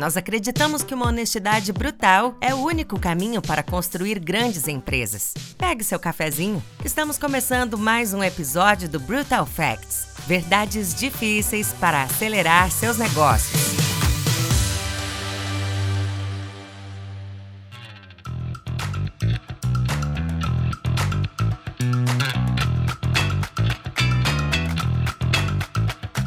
Nós acreditamos que uma honestidade brutal é o único caminho para construir grandes empresas. Pegue seu cafezinho. Estamos começando mais um episódio do Brutal Facts. Verdades difíceis para acelerar seus negócios.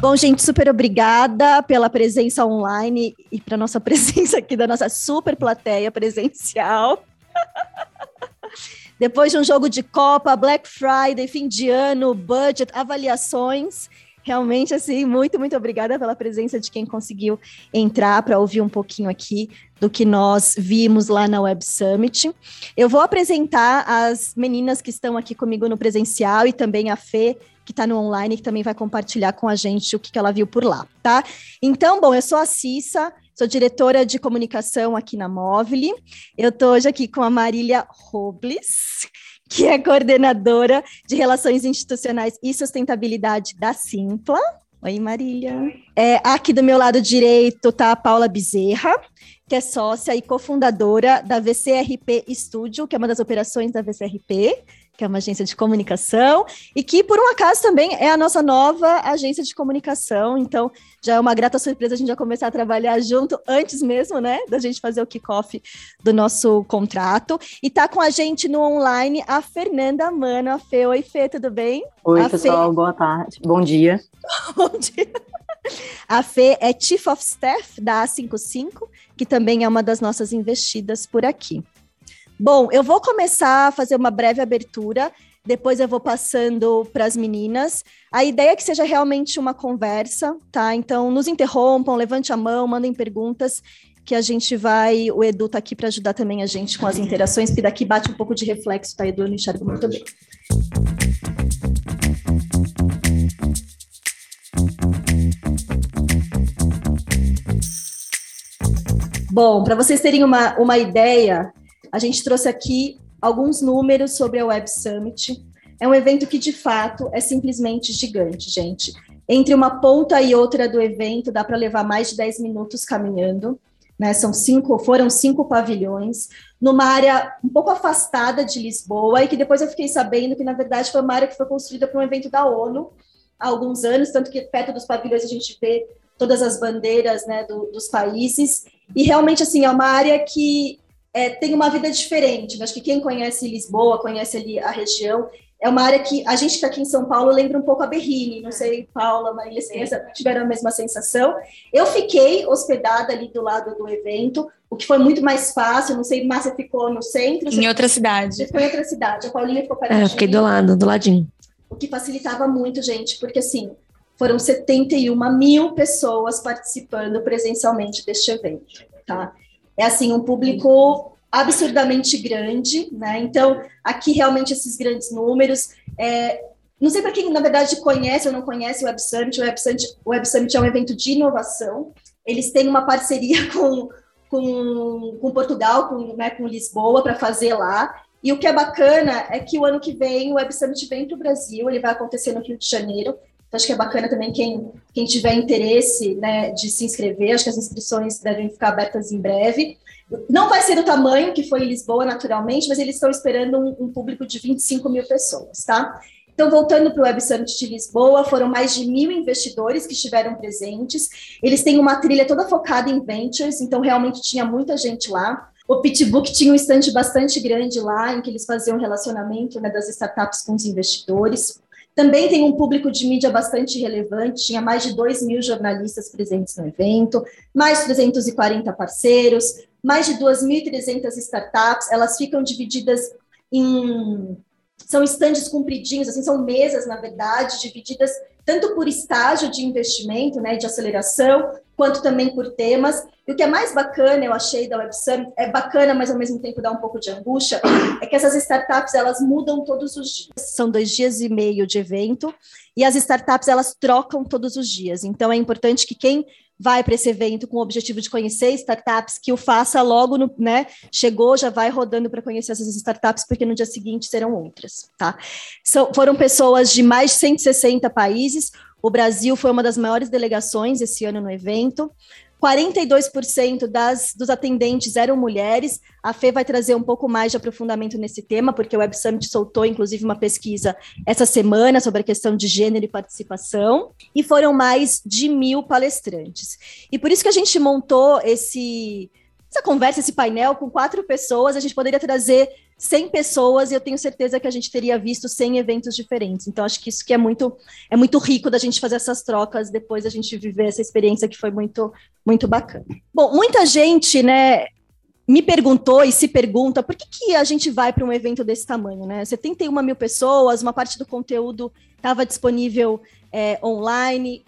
Bom, gente, super obrigada pela presença online e para nossa presença aqui da nossa super plateia presencial. Depois de um jogo de Copa, Black Friday, fim de ano, budget, avaliações. Realmente, assim, muito, muito obrigada pela presença de quem conseguiu entrar para ouvir um pouquinho aqui do que nós vimos lá na Web Summit. Eu vou apresentar as meninas que estão aqui comigo no presencial e também a Fê, que está no online, que também vai compartilhar com a gente o que, que ela viu por lá, tá? Então, bom, eu sou a Cissa, sou diretora de comunicação aqui na Móvel. Eu estou hoje aqui com a Marília Robles, que é coordenadora de Relações Institucionais e Sustentabilidade da Simpla. Oi, Marília. É, aqui do meu lado direito está a Paula Bezerra, que é sócia e cofundadora da VCRP Studio, que é uma das operações da VCRP que é uma agência de comunicação, e que, por um acaso, também é a nossa nova agência de comunicação. Então, já é uma grata surpresa a gente já começar a trabalhar junto antes mesmo, né, da gente fazer o kickoff do nosso contrato. E tá com a gente no online a Fernanda Mano. A Fê, oi, Fê, tudo bem? Oi, a pessoal, Fê... boa tarde. Bom dia. Bom dia. A Fê é Chief of Staff da A55, que também é uma das nossas investidas por aqui. Bom, eu vou começar a fazer uma breve abertura, depois eu vou passando para as meninas. A ideia é que seja realmente uma conversa, tá? Então, nos interrompam, levante a mão, mandem perguntas, que a gente vai. O Edu está aqui para ajudar também a gente com as interações, porque daqui bate um pouco de reflexo, tá, Edu? Eu não enxergo muito bem. Bom, para vocês terem uma, uma ideia, a gente trouxe aqui alguns números sobre a Web Summit. É um evento que, de fato, é simplesmente gigante, gente. Entre uma ponta e outra do evento, dá para levar mais de 10 minutos caminhando. Né? São cinco, foram cinco pavilhões, numa área um pouco afastada de Lisboa, e que depois eu fiquei sabendo que, na verdade, foi uma área que foi construída para um evento da ONU há alguns anos, tanto que perto dos pavilhões a gente vê todas as bandeiras né, do, dos países. E realmente, assim, é uma área que é, tem uma vida diferente. Acho que quem conhece Lisboa, conhece ali a região, é uma área que a gente que está aqui em São Paulo lembra um pouco a Berrini. Não sei, Paula, Marília, se tiveram a mesma sensação. Eu fiquei hospedada ali do lado do evento, o que foi muito mais fácil. Não sei, Márcia ficou no centro. Em outra cidade. Ficou em outra cidade. A Paulinha ficou perto É, eu fiquei do lado, do ladinho. O que facilitava muito, gente, porque assim, foram 71 mil pessoas participando presencialmente deste evento, tá? É assim um público absurdamente grande, né? Então aqui realmente esses grandes números. É, não sei para quem na verdade conhece ou não conhece o Web Summit. O Web Summit, o Web Summit é um evento de inovação. Eles têm uma parceria com, com, com Portugal, com, né, com Lisboa para fazer lá. E o que é bacana é que o ano que vem o Web Summit vem para o Brasil, ele vai acontecer no Rio de Janeiro. Então, acho que é bacana também quem, quem tiver interesse né, de se inscrever, acho que as inscrições devem ficar abertas em breve. Não vai ser do tamanho que foi em Lisboa, naturalmente, mas eles estão esperando um, um público de 25 mil pessoas, tá? Então, voltando para o Web Summit de Lisboa, foram mais de mil investidores que estiveram presentes. Eles têm uma trilha toda focada em ventures, então realmente tinha muita gente lá. O Pitbook tinha um estande bastante grande lá, em que eles faziam relacionamento né, das startups com os investidores. Também tem um público de mídia bastante relevante, tinha mais de 2 mil jornalistas presentes no evento, mais 340 parceiros, mais de 2.300 startups, elas ficam divididas em são estandes compridinhos, assim, são mesas, na verdade, divididas tanto por estágio de investimento, né, de aceleração, quanto também por temas. E o que é mais bacana, eu achei, da Web Summit, é bacana, mas ao mesmo tempo dá um pouco de angústia, é que essas startups, elas mudam todos os dias. São dois dias e meio de evento, e as startups, elas trocam todos os dias. Então, é importante que quem vai para esse evento com o objetivo de conhecer startups, que o faça logo no, né? Chegou, já vai rodando para conhecer essas startups, porque no dia seguinte serão outras, tá? Foram pessoas de mais de 160 países. O Brasil foi uma das maiores delegações esse ano no evento. 42% das, dos atendentes eram mulheres. A Fê vai trazer um pouco mais de aprofundamento nesse tema, porque o Web Summit soltou, inclusive, uma pesquisa essa semana sobre a questão de gênero e participação, e foram mais de mil palestrantes. E por isso que a gente montou esse, essa conversa, esse painel com quatro pessoas, a gente poderia trazer 100 pessoas e eu tenho certeza que a gente teria visto 100 eventos diferentes. Então, acho que isso que é muito, é muito rico da gente fazer essas trocas, depois a gente viver essa experiência que foi muito, muito bacana. Bom, muita gente, né, me perguntou e se pergunta por que, que a gente vai para um evento desse tamanho, né? 71 mil pessoas, uma parte do conteúdo estava disponível é, online.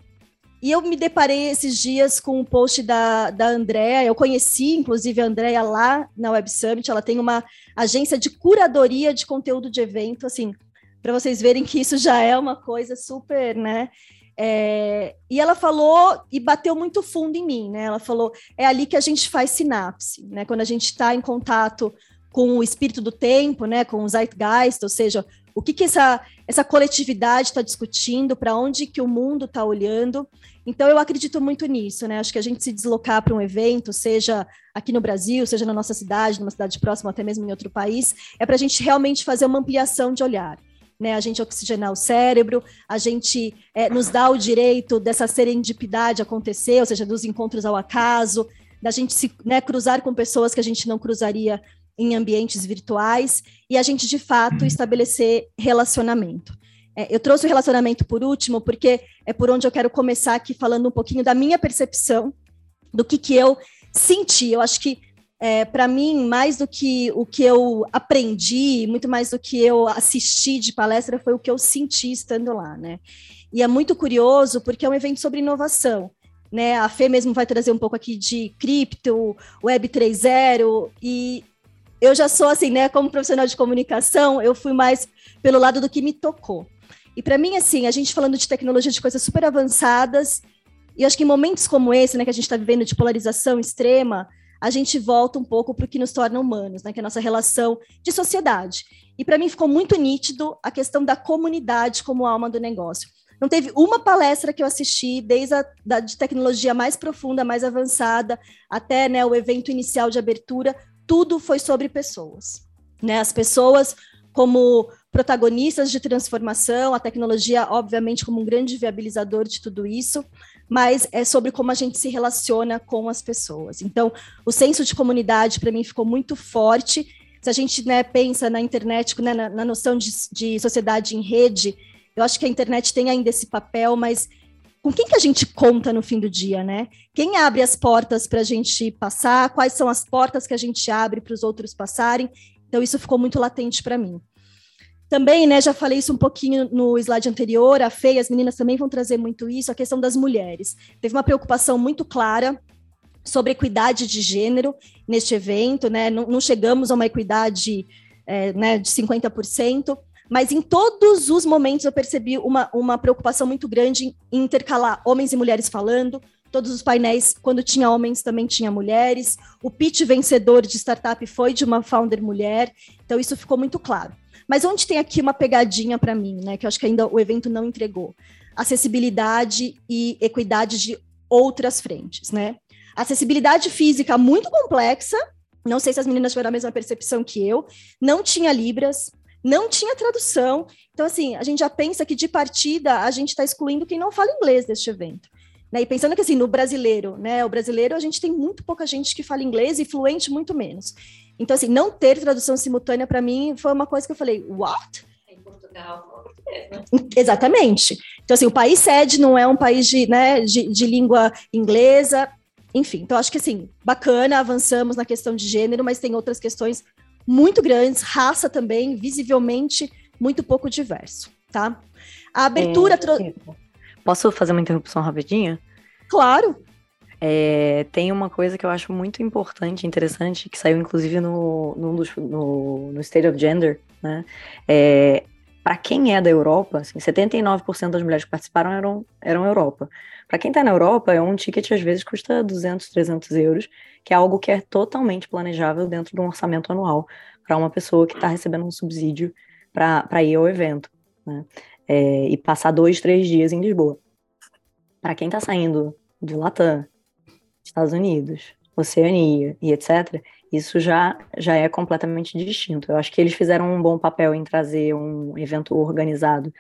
E eu me deparei esses dias com o um post da, da Andrea. Eu conheci, inclusive, a Andrea lá na Web Summit. Ela tem uma agência de curadoria de conteúdo de evento, assim, para vocês verem que isso já é uma coisa super, né? É, e ela falou e bateu muito fundo em mim, né? Ela falou: é ali que a gente faz sinapse, né? Quando a gente está em contato com o espírito do tempo, né? Com o zeitgeist, ou seja, o que, que essa, essa coletividade está discutindo, para onde que o mundo está olhando. Então, eu acredito muito nisso, né? Acho que a gente se deslocar para um evento, seja aqui no Brasil, seja na nossa cidade, numa cidade próxima, até mesmo em outro país, é para a gente realmente fazer uma ampliação de olhar. Né, a gente oxigenar o cérebro, a gente é, nos dá o direito dessa serendipidade acontecer, ou seja, dos encontros ao acaso, da gente se né, cruzar com pessoas que a gente não cruzaria em ambientes virtuais e a gente, de fato, uhum. estabelecer relacionamento. É, eu trouxe o relacionamento por último, porque é por onde eu quero começar aqui falando um pouquinho da minha percepção, do que, que eu senti. Eu acho que, é, para mim, mais do que o que eu aprendi, muito mais do que eu assisti de palestra, foi o que eu senti estando lá, né? E é muito curioso, porque é um evento sobre inovação. Né, a Fê mesmo vai trazer um pouco aqui de cripto, Web 3.0, e eu já sou assim, né? Como profissional de comunicação, eu fui mais pelo lado do que me tocou. E para mim, assim, a gente falando de tecnologia de coisas super avançadas, e acho que em momentos como esse, né, que a gente está vivendo de polarização extrema, a gente volta um pouco para o que nos torna humanos, né, que é a nossa relação de sociedade. E para mim ficou muito nítido a questão da comunidade como alma do negócio. Não teve uma palestra que eu assisti, desde a da, de tecnologia mais profunda, mais avançada, até né, o evento inicial de abertura, tudo foi sobre pessoas. Né? As pessoas como protagonistas de transformação, a tecnologia, obviamente, como um grande viabilizador de tudo isso, mas é sobre como a gente se relaciona com as pessoas. Então, o senso de comunidade, para mim, ficou muito forte. Se a gente né, pensa na internet, né, na, na noção de, de sociedade em rede, eu acho que a internet tem ainda esse papel, mas com quem que a gente conta no fim do dia, né? Quem abre as portas para a gente passar? Quais são as portas que a gente abre para os outros passarem? Então isso ficou muito latente para mim. Também, né, já falei isso um pouquinho no slide anterior, a Fê as meninas também vão trazer muito isso, a questão das mulheres. Teve uma preocupação muito clara sobre equidade de gênero neste evento, né? Não, não chegamos a uma equidade é, né, de 50%, mas em todos os momentos eu percebi uma, uma preocupação muito grande em intercalar homens e mulheres falando. Todos os painéis, quando tinha homens, também tinha mulheres. O pitch vencedor de startup foi de uma founder mulher. Então, isso ficou muito claro. Mas onde tem aqui uma pegadinha para mim, né? Que eu acho que ainda o evento não entregou. Acessibilidade e equidade de outras frentes, né? Acessibilidade física muito complexa, não sei se as meninas tiveram a mesma percepção que eu. Não tinha Libras, não tinha tradução. Então, assim, a gente já pensa que de partida a gente está excluindo quem não fala inglês deste evento. Né? E pensando que, assim, no brasileiro, né? O brasileiro, a gente tem muito pouca gente que fala inglês e fluente muito menos. Então, assim, não ter tradução simultânea para mim foi uma coisa que eu falei, what? Em Portugal, português, né? Exatamente. Então, assim, o país sede não é um país de, né, de, de língua inglesa, enfim. Então, acho que, assim, bacana, avançamos na questão de gênero, mas tem outras questões muito grandes, raça também, visivelmente muito pouco diverso, tá? A abertura... É, tro... Posso fazer uma interrupção rapidinha? Claro. É, tem uma coisa que eu acho muito importante, interessante, que saiu inclusive no, no, no, no State of Gender, né? É, para quem é da Europa, assim, 79% das mulheres que participaram eram, eram Europa. Para quem está na Europa, é um ticket às vezes custa 200, 300 euros, que é algo que é totalmente planejável dentro de um orçamento anual para uma pessoa que está recebendo um subsídio para ir ao evento, né? É, e passar dois, três dias em Lisboa. Para quem está saindo de Latam, Estados Unidos, Oceania e etc., isso já, já é completamente distinto. Eu acho que eles fizeram um bom papel em trazer um evento organizado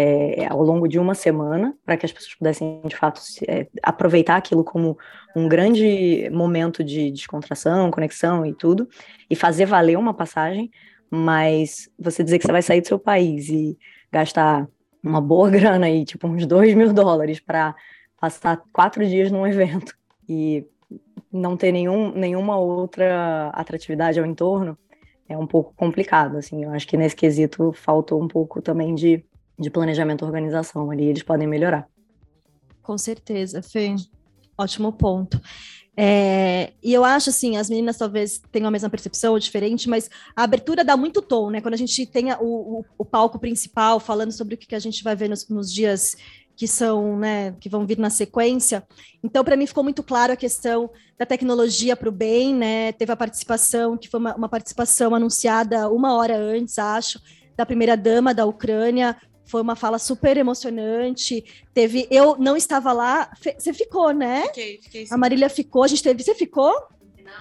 é, ao longo de uma semana, para que as pessoas pudessem, de fato, é, aproveitar aquilo como um grande momento de descontração, conexão e tudo, e fazer valer uma passagem, mas você dizer que você vai sair do seu país e gastar uma boa grana aí, tipo uns dois mil dólares, para passar quatro dias num evento e não ter nenhum, nenhuma outra atratividade ao entorno é um pouco complicado, assim, eu acho que nesse quesito faltou um pouco também de, de planejamento e organização ali, eles podem melhorar. Com certeza, Fê, ótimo ponto. É, e eu acho assim, as meninas talvez tenham a mesma percepção ou diferente, mas a abertura dá muito tom, né? Quando a gente tem o, o, palco principal falando sobre o que, que a gente vai ver nos, nos dias que são, né, que vão vir na sequência. Então, para mim ficou muito claro a questão da tecnologia para o bem, né? Teve a participação, que foi uma, uma participação anunciada uma hora antes, acho, da primeira dama da Ucrânia. Foi uma fala super emocionante. Teve, eu não estava lá. Você ficou, né? Fiquei, fiquei. Sim. A Marília ficou. A gente teve. Você ficou?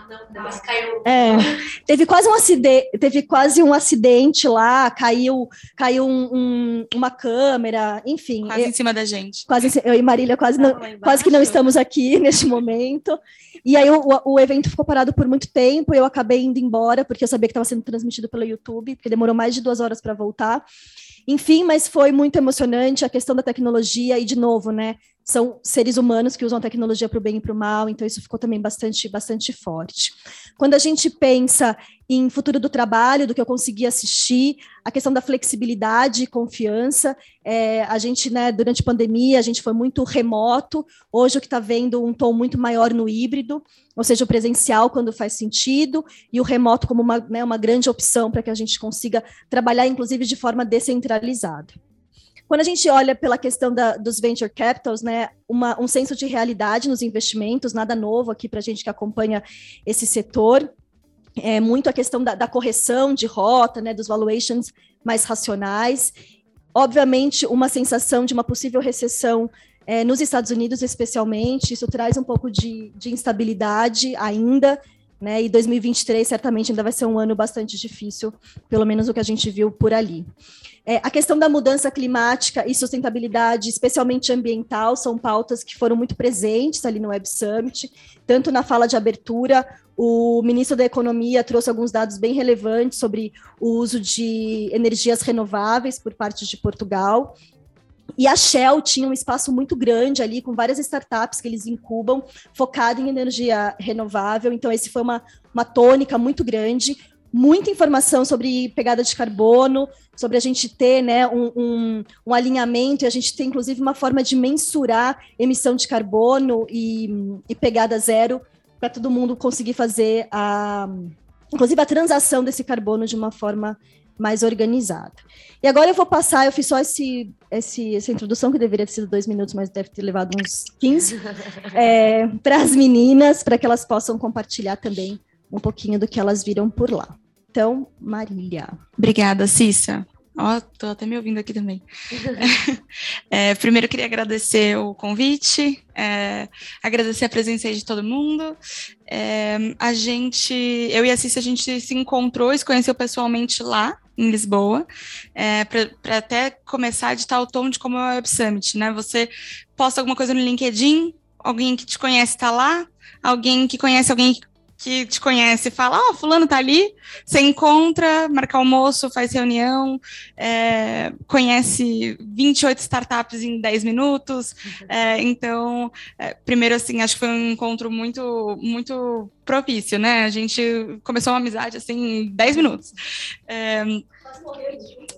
Não, não, depois caiu. É, teve quase um acidente, teve quase um acidente lá, caiu, caiu um, um, uma câmera, enfim. Quase eu, em cima da gente. Quase eu e Marília quase, não, quase que não estamos aqui neste momento. E aí o, o evento ficou parado por muito tempo, eu acabei indo embora, porque eu sabia que estava sendo transmitido pelo YouTube, porque demorou mais de duas horas para voltar. Enfim, mas foi muito emocionante a questão da tecnologia e, de novo, né? São seres humanos que usam a tecnologia para o bem e para o mal, então isso ficou também bastante, bastante forte. Quando a gente pensa em futuro do trabalho, do que eu consegui assistir, a questão da flexibilidade e confiança, é, a gente, né, durante a pandemia, a gente foi muito remoto, hoje o que está vendo um tom muito maior no híbrido, ou seja, o presencial quando faz sentido, e o remoto como uma, né, uma grande opção para que a gente consiga trabalhar, inclusive, de forma descentralizada. Quando a gente olha pela questão da, dos venture capitals, né, uma, um senso de realidade nos investimentos, nada novo aqui para a gente que acompanha esse setor, é muito a questão da, da correção de rota, né, dos valuations mais racionais, obviamente uma sensação de uma possível recessão é, nos Estados Unidos, especialmente, isso traz um pouco de, de instabilidade ainda, né? E 2023 certamente ainda vai ser um ano bastante difícil, pelo menos o que a gente viu por ali. É, a questão da mudança climática e sustentabilidade, especialmente ambiental, são pautas que foram muito presentes ali no Web Summit, tanto na fala de abertura, o ministro da Economia trouxe alguns dados bem relevantes sobre o uso de energias renováveis por parte de Portugal, e a Shell tinha um espaço muito grande ali, com várias startups que eles incubam, focado em energia renovável. Então, esse foi uma, uma tônica muito grande. Muita informação sobre pegada de carbono, sobre a gente ter né, um, um, um alinhamento, e a gente tem, inclusive, uma forma de mensurar emissão de carbono e, e pegada zero, para todo mundo conseguir fazer a, inclusive a transação desse carbono de uma forma mais organizada. E agora eu vou passar, eu fiz só esse, esse, essa introdução, que deveria ter sido dois minutos, mas deve ter levado uns 15, é, para as meninas, para que elas possam compartilhar também um pouquinho do que elas viram por lá. Então, Marília. Obrigada, Cissa. Ó, oh, tô até me ouvindo aqui também. é, primeiro, eu queria agradecer o convite, é, agradecer a presença aí de todo mundo. É, a gente, eu e a Cissa, a gente se encontrou e se conheceu pessoalmente lá, em Lisboa, é, para até começar a editar o tom de como é o Web Summit, né? Você posta alguma coisa no LinkedIn, alguém que te conhece está lá, alguém que conhece alguém que te conhece fala, ó, oh, fulano tá ali, você encontra, marca almoço, faz reunião, é, conhece 28 startups em 10 minutos, é, então, é, primeiro, assim, acho que foi um encontro muito, muito propício, né, a gente começou uma amizade, assim, em 10 minutos.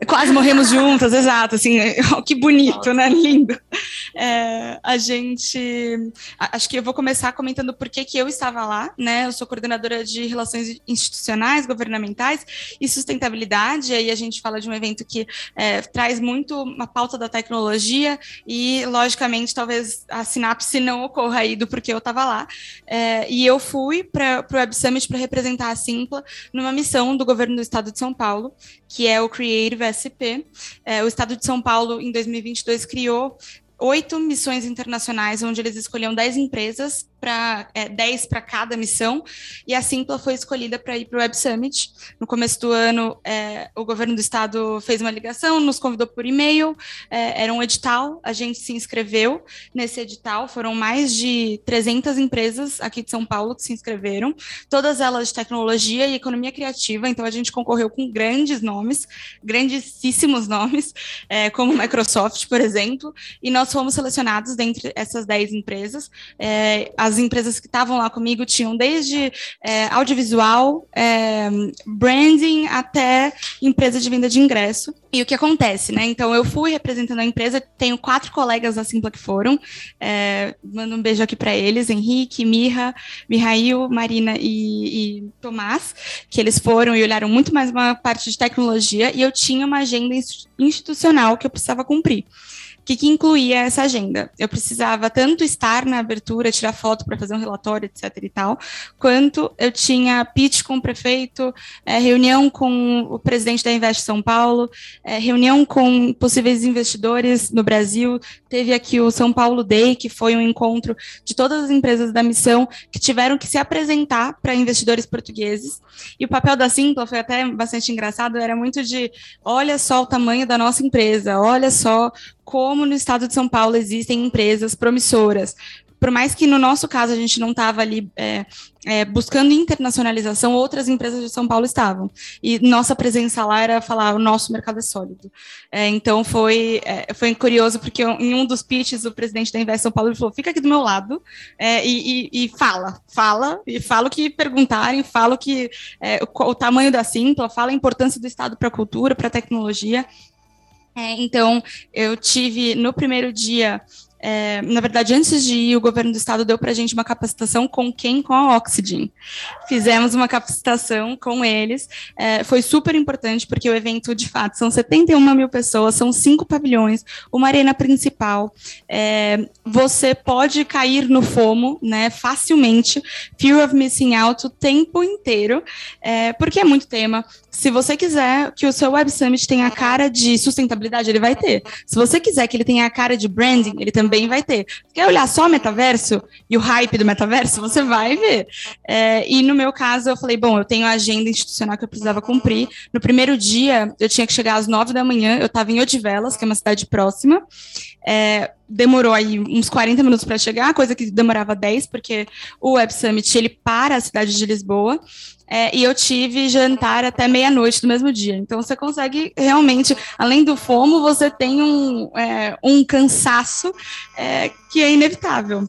Quase morremos juntas, exato, assim, que bonito, né, lindo. É, a gente, acho que eu vou começar comentando por que que eu estava lá, né, eu sou coordenadora de relações institucionais, governamentais e sustentabilidade, aí a gente fala de um evento que é, traz muito uma pauta da tecnologia e, logicamente, talvez a sinapse não ocorra aí do porquê eu estava lá, é, e eu fui para o Web Summit para representar a Simpla numa missão do governo do estado de São Paulo, que é o Creative SP. É, o Estado de São Paulo, em 2022, criou oito missões internacionais, onde eles escolhiam dez empresas para é, 10 para cada missão, e a Simpla foi escolhida para ir para o Web Summit. No começo do ano, é, o governo do estado fez uma ligação, nos convidou por e-mail, é, era um edital, a gente se inscreveu nesse edital, foram mais de 300 empresas aqui de São Paulo que se inscreveram, todas elas de tecnologia e economia criativa, então a gente concorreu com grandes nomes, grandíssimos nomes, é, como Microsoft, por exemplo, e nós fomos selecionados dentre essas 10 empresas, é, as empresas que estavam lá comigo tinham desde é, audiovisual, é, branding, até empresa de venda de ingresso. E o que acontece, né? Então, eu fui representando a empresa, tenho quatro colegas da Simpla que foram. É, mando um beijo aqui para eles: Henrique, Mirra, Mihail, Marina e, e Tomás, que eles foram e olharam muito mais uma parte de tecnologia. E eu tinha uma agenda institucional que eu precisava cumprir que, que incluía essa agenda? Eu precisava tanto estar na abertura, tirar foto para fazer um relatório, etc. e tal, quanto eu tinha pitch com o prefeito, é, reunião com o presidente da Invest São Paulo, é, reunião com possíveis investidores no Brasil. Teve aqui o São Paulo Day, que foi um encontro de todas as empresas da missão que tiveram que se apresentar para investidores portugueses. E o papel da Simpla foi até bastante engraçado, era muito de olha só o tamanho da nossa empresa, olha só como no estado de São Paulo existem empresas promissoras. Por mais que no nosso caso a gente não estava ali é, é, buscando internacionalização, outras empresas de São Paulo estavam. E nossa presença lá era falar: o nosso mercado é sólido. É, então foi, é, foi curioso, porque em um dos pitches, o presidente da Invest São Paulo falou: fica aqui do meu lado é, e, e, e, fala, fala, e fala o que perguntarem, fala o que é, o, o tamanho da Simpla, fala a importância do Estado para a cultura, para a tecnologia. É, então, eu tive no primeiro dia é, na verdade, antes de ir, o governo do estado deu para a gente uma capacitação com quem? Com a Oxygen. Fizemos uma capacitação com eles. É, foi super importante, porque o evento, de fato, são 71 mil pessoas, são cinco pavilhões, uma arena principal. É, você pode cair no FOMO, né, facilmente, Fear of Missing Out o tempo inteiro, é, porque é muito tema. Se você quiser que o seu Web Summit tenha a cara de sustentabilidade, ele vai ter. Se você quiser que ele tenha a cara de branding, ele também também vai ter. Quer olhar só metaverso e o hype do metaverso? Você vai ver. É, e no meu caso, eu falei, bom, eu tenho a agenda institucional que eu precisava cumprir. No primeiro dia, eu tinha que chegar às nove da manhã, eu estava em Odivelas, que é uma cidade próxima. É, demorou aí uns 40 minutos para chegar, coisa que demorava 10, porque o Web Summit ele para a cidade de Lisboa. É, e eu tive jantar até meia-noite do mesmo dia. Então você consegue realmente, além do fomo, você tem um, é, um cansaço é, que é inevitável.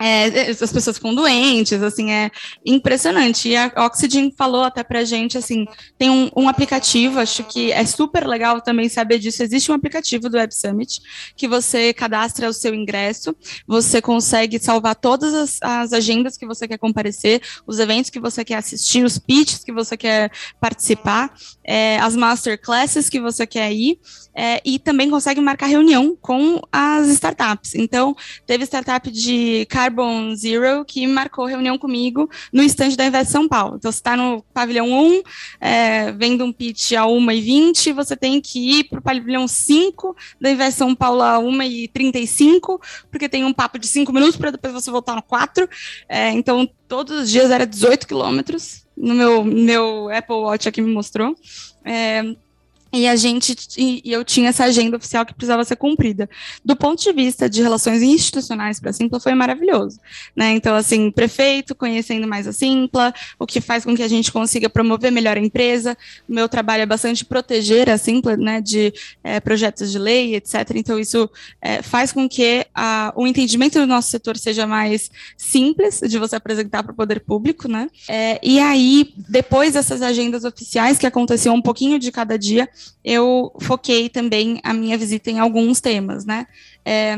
É, as pessoas ficam doentes, assim, é impressionante. E a Oxygen falou até pra gente, assim, tem um, um, aplicativo, acho que é super legal também saber disso. Existe um aplicativo do Web Summit que você cadastra o seu ingresso, você consegue salvar todas as, as agendas que você quer comparecer, os eventos que você quer assistir, os pitches que você quer participar, é, as masterclasses que você quer ir, é, e também consegue marcar reunião com as startups. Então, teve startup de Carbon Zero que marcou reunião comigo no estande da Invest São Paulo. Então, você está no pavilhão 1, é, vendo um pitch a 1h20, você tem que ir para o pavilhão 5 da Invest São Paulo a 1h35, porque tem um papo de 5 minutos para depois você voltar no 4. É, então, todos os dias era 18 quilômetros. No meu, meu Apple Watch aqui me mostrou. É, e a gente e eu tinha essa agenda oficial que precisava ser cumprida. Do ponto de vista de relações institucionais para a Simpla foi maravilhoso, né? Então assim, prefeito conhecendo mais a Simpla, o que faz com que a gente consiga promover melhor a empresa. O meu trabalho é bastante proteger a Simpla, né, de é, projetos de lei, etc. Então isso é, faz com que a, o entendimento do nosso setor seja mais simples de você apresentar para o poder público, né? É, e aí depois dessas agendas oficiais que aconteciam um pouquinho de cada dia eu foquei também a minha visita em alguns temas, né? É,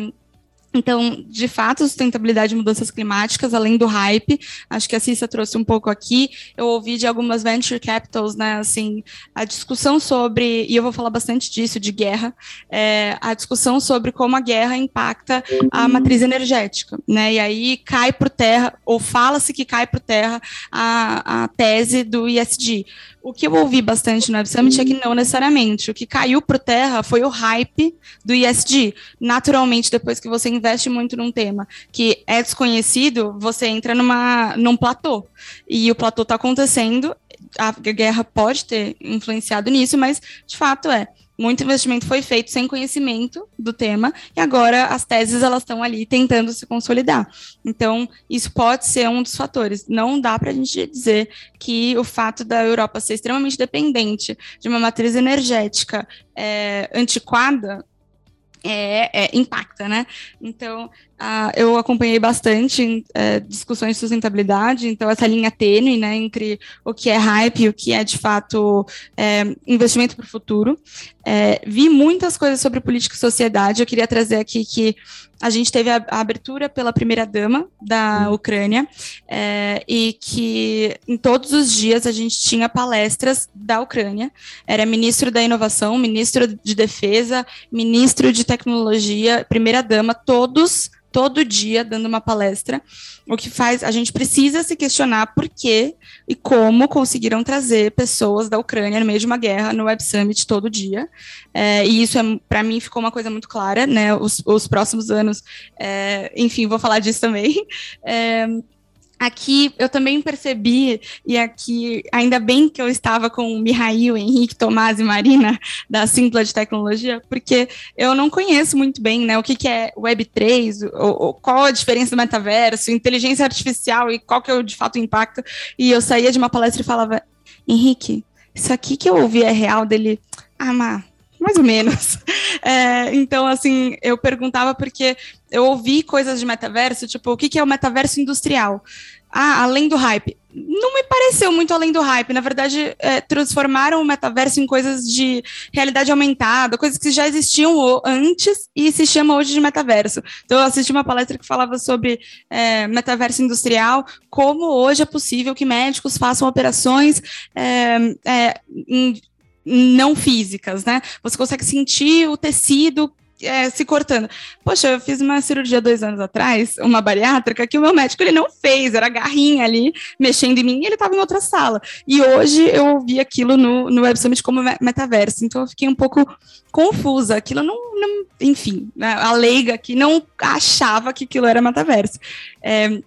então, de fato, sustentabilidade e mudanças climáticas, além do hype, acho que a Cissa trouxe um pouco aqui, eu ouvi de algumas venture capitals, né, assim, a discussão sobre, e eu vou falar bastante disso, de guerra, é, a discussão sobre como a guerra impacta a matriz energética, né, e aí cai por terra, ou fala-se que cai por terra a, a tese do ISD. O que eu ouvi bastante no Web Summit é que não necessariamente. O que caiu por terra foi o hype do ISD. Naturalmente, depois que você investe muito num tema que é desconhecido, você entra numa, num platô. E o platô está acontecendo, a guerra pode ter influenciado nisso, mas de fato é muito investimento foi feito sem conhecimento do tema e agora as teses elas estão ali tentando se consolidar. Então isso pode ser um dos fatores. Não dá para a gente dizer que o fato da Europa ser extremamente dependente de uma matriz energética é, antiquada é, é, impacta, né? Então, uh, eu acompanhei bastante uh, discussões de sustentabilidade, então essa linha tênue, né, entre o que é hype e o que é, de fato, é, investimento para o futuro. É, vi muitas coisas sobre política e sociedade, eu queria trazer aqui que a gente teve a, a abertura pela primeira-dama da hum. Ucrânia, é, e que em todos os dias a gente tinha palestras da Ucrânia. Era ministro da inovação, ministro de defesa, ministro de tecnologia, primeira-dama, todos todo dia dando uma palestra, o que faz a gente precisa se questionar por que e como conseguiram trazer pessoas da Ucrânia no meio de uma guerra no Web Summit todo dia. É, e isso, é, para mim, ficou uma coisa muito clara, né? Os, os próximos anos, é, enfim, vou falar disso também. Aqui eu também percebi, e aqui ainda bem que eu estava com o Mihail, Henrique, Tomás e Marina, da Simpla de Tecnologia, porque eu não conheço muito bem né, o que, que é Web3, o, qual a diferença do metaverso, inteligência artificial e qual que é o, de fato o impacto. E eu saía de uma palestra e falava, Henrique, isso aqui que eu ouvi é real dele? Ah, mas mais ou menos. É, então, assim, eu perguntava porque eu ouvi coisas de metaverso, tipo, o que, que é o metaverso industrial? Ah, além do hype. Não me pareceu muito além do hype. Na verdade, é, transformaram o metaverso em coisas de realidade aumentada, coisas que já existiam antes e se chama hoje de metaverso. Então, eu assisti uma palestra que falava sobre é, metaverso industrial, como hoje é possível que médicos façam operações é, é em não físicas, né? Você consegue sentir o tecido é, se cortando. Poxa, eu fiz uma cirurgia dois anos atrás, uma bariátrica, que o meu médico ele não fez, era garrinha ali, mexendo em mim, e ele estava em outra sala. E hoje eu ouvi aquilo no, no Web Summit como metaverso, então eu fiquei um pouco confusa. Aquilo não, não enfim, né, a leiga aqui não achava que aquilo era metaverso. É,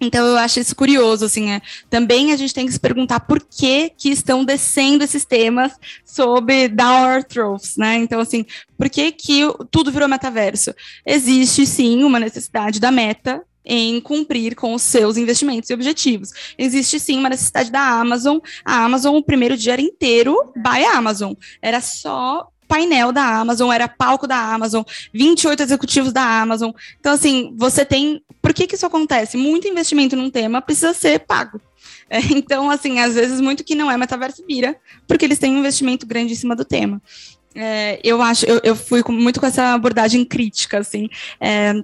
então eu acho isso curioso, assim, é, também a gente tem que se perguntar por que que estão descendo esses temas sobre down throats, né? Então, assim, por que que tudo virou metaverso? Existe, sim, uma necessidade da meta em cumprir com os seus investimentos e objetivos. Existe sim uma necessidade da Amazon. A Amazon, o primeiro dia era inteiro by Amazon. Era só painel da Amazon, era palco da Amazon, 28 executivos da Amazon. Então, assim, você tem. Por que, que isso acontece? Muito investimento num tema precisa ser pago. É, então, assim, às vezes, muito que não é metaverso vira, porque eles têm um investimento grande em cima do tema. É, eu acho, eu, eu fui com, muito com essa abordagem crítica, assim. É,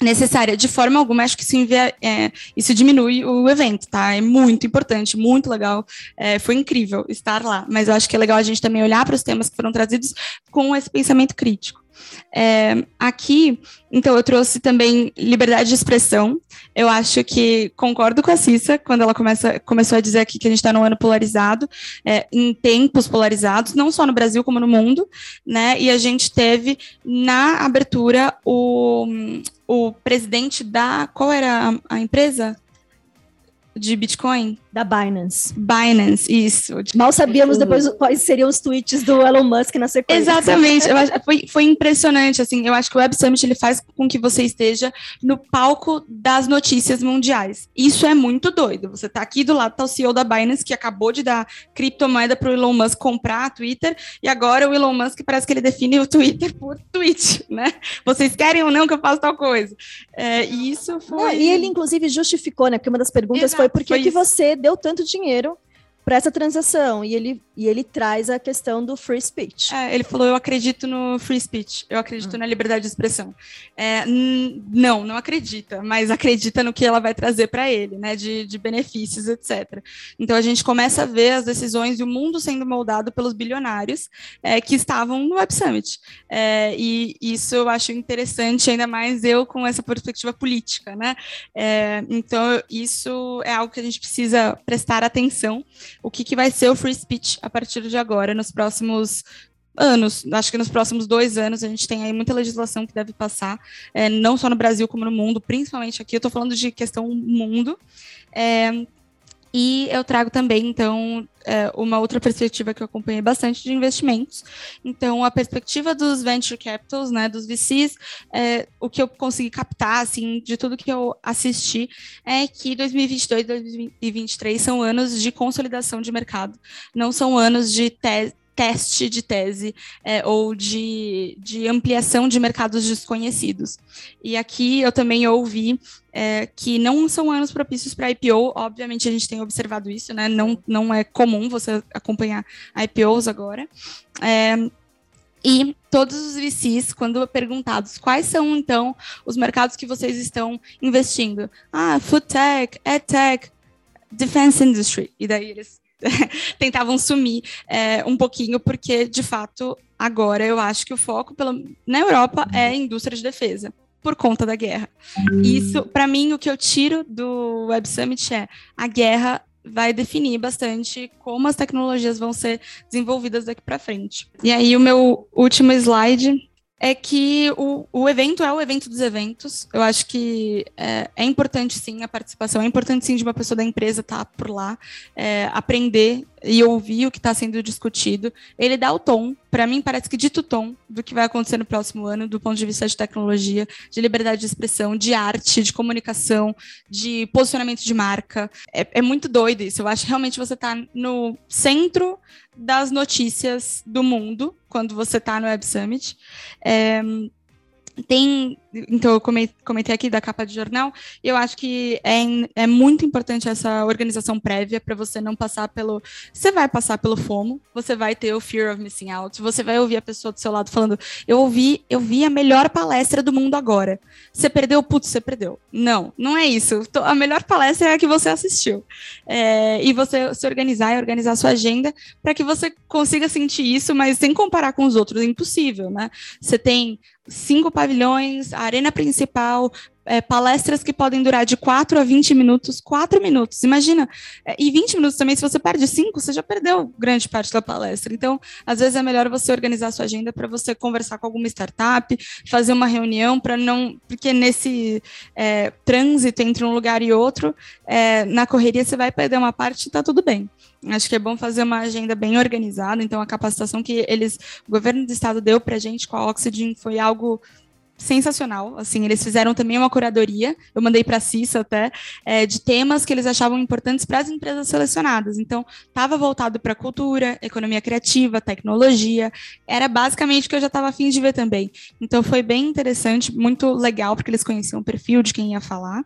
necessária de forma alguma, acho que isso, envia, é, isso diminui o evento, tá? É muito importante, muito legal, é, foi incrível estar lá, mas eu acho que é legal a gente também olhar para os temas que foram trazidos com esse pensamento crítico. É, aqui, então, eu trouxe também liberdade de expressão. Eu acho que concordo com a Cissa quando ela começa, começou a dizer aqui que a gente está num ano polarizado, é, em tempos polarizados, não só no Brasil como no mundo, né? E a gente teve na abertura o, o presidente da. Qual era a, a empresa? De Bitcoin? Da Binance. Binance, isso. Mal sabíamos depois quais seriam os tweets do Elon Musk na sequência. Exatamente. acho, foi, foi impressionante, assim, eu acho que o Web Summit ele faz com que você esteja no palco das notícias mundiais. Isso é muito doido. Você tá aqui do lado, tá o CEO da Binance, que acabou de dar criptomoeda para o Elon Musk comprar a Twitter, e agora o Elon Musk parece que ele define o Twitter por tweet, né? Vocês querem ou não que eu faça tal coisa? É, e isso foi... e ele, inclusive, justificou, né? Porque uma das perguntas Exato, foi por que, que você deu tanto dinheiro para essa transação. E ele, e ele traz a questão do free speech. É, ele falou: Eu acredito no free speech, eu acredito hum. na liberdade de expressão. É, não, não acredita, mas acredita no que ela vai trazer para ele, né, de, de benefícios, etc. Então a gente começa a ver as decisões e o mundo sendo moldado pelos bilionários é, que estavam no Web Summit. É, e isso eu acho interessante, ainda mais eu com essa perspectiva política. Né? É, então, isso é algo que a gente precisa prestar atenção o que, que vai ser o free speech a partir de agora, nos próximos anos. Acho que nos próximos dois anos a gente tem aí muita legislação que deve passar, é, não só no Brasil como no mundo, principalmente aqui. Eu estou falando de questão mundo. É, e eu trago também, então, é, uma outra perspectiva que eu acompanhei bastante de investimentos. Então, a perspectiva dos venture capitals, né, dos VCs, é, o que eu consegui captar, assim, de tudo que eu assisti, é que 2022 e 2023 são anos de consolidação de mercado, não são anos de tese teste de tese é, ou de, de ampliação de mercados desconhecidos. E aqui eu também ouvi é, que não são anos propícios para IPO, obviamente a gente tem observado isso, né? Não, não é comum você acompanhar IPOs agora. É, e todos os VCs, quando perguntados quais são, então, os mercados que vocês estão investindo? Ah, food tech, edtech, defense industry. E daí eles tentavam sumir é, um pouquinho, porque, de fato, agora eu acho que o foco pelo, na Europa é indústria de defesa, por conta da guerra. Isso, para mim, o que eu tiro do Web Summit é a guerra vai definir bastante como as tecnologias vão ser desenvolvidas daqui para frente. E aí, o meu último slide é que o, o evento é o evento dos eventos. Eu acho que é, é importante, sim, a participação. É importante, sim, de uma pessoa da empresa estar tá por lá, é, aprender e ouvir o que está sendo discutido. Ele dá o tom, para mim, parece que dita o tom do que vai acontecer no próximo ano, do ponto de vista de tecnologia, de liberdade de expressão, de arte, de comunicação, de posicionamento de marca. É, é muito doido isso. Eu acho que realmente você está no centro das notícias do mundo quando você está no Web Summit. É, tem então eu comentei aqui da capa de jornal, eu acho que é, é muito importante essa organização prévia para você não passar pelo. Você vai passar pelo FOMO, você vai ter o fear of missing out, você vai ouvir a pessoa do seu lado falando: Eu ouvi, eu vi a melhor palestra do mundo agora. Você perdeu, putz, você perdeu. Não, não é isso. A melhor palestra é a que você assistiu. É, e você se organizar e organizar sua agenda para que você consiga sentir isso, mas sem comparar com os outros, é impossível, né? Você tem cinco pavilhões, a arena principal, é, palestras que podem durar de 4 a 20 minutos, 4 minutos, imagina. É, e 20 minutos também, se você perde 5, você já perdeu grande parte da palestra. Então, às vezes é melhor você organizar a sua agenda para você conversar com alguma startup, fazer uma reunião para não. Porque nesse é, trânsito entre um lugar e outro, é, na correria você vai perder uma parte e está tudo bem. Acho que é bom fazer uma agenda bem organizada. Então, a capacitação que eles, o governo do estado deu para a gente com a Oxygen foi algo sensacional. Assim, eles fizeram também uma curadoria, eu mandei para a Cissa até, é, de temas que eles achavam importantes para as empresas selecionadas. Então, estava voltado para cultura, economia criativa, tecnologia. Era basicamente o que eu já estava afim de ver também. Então, foi bem interessante, muito legal, porque eles conheciam o perfil de quem ia falar.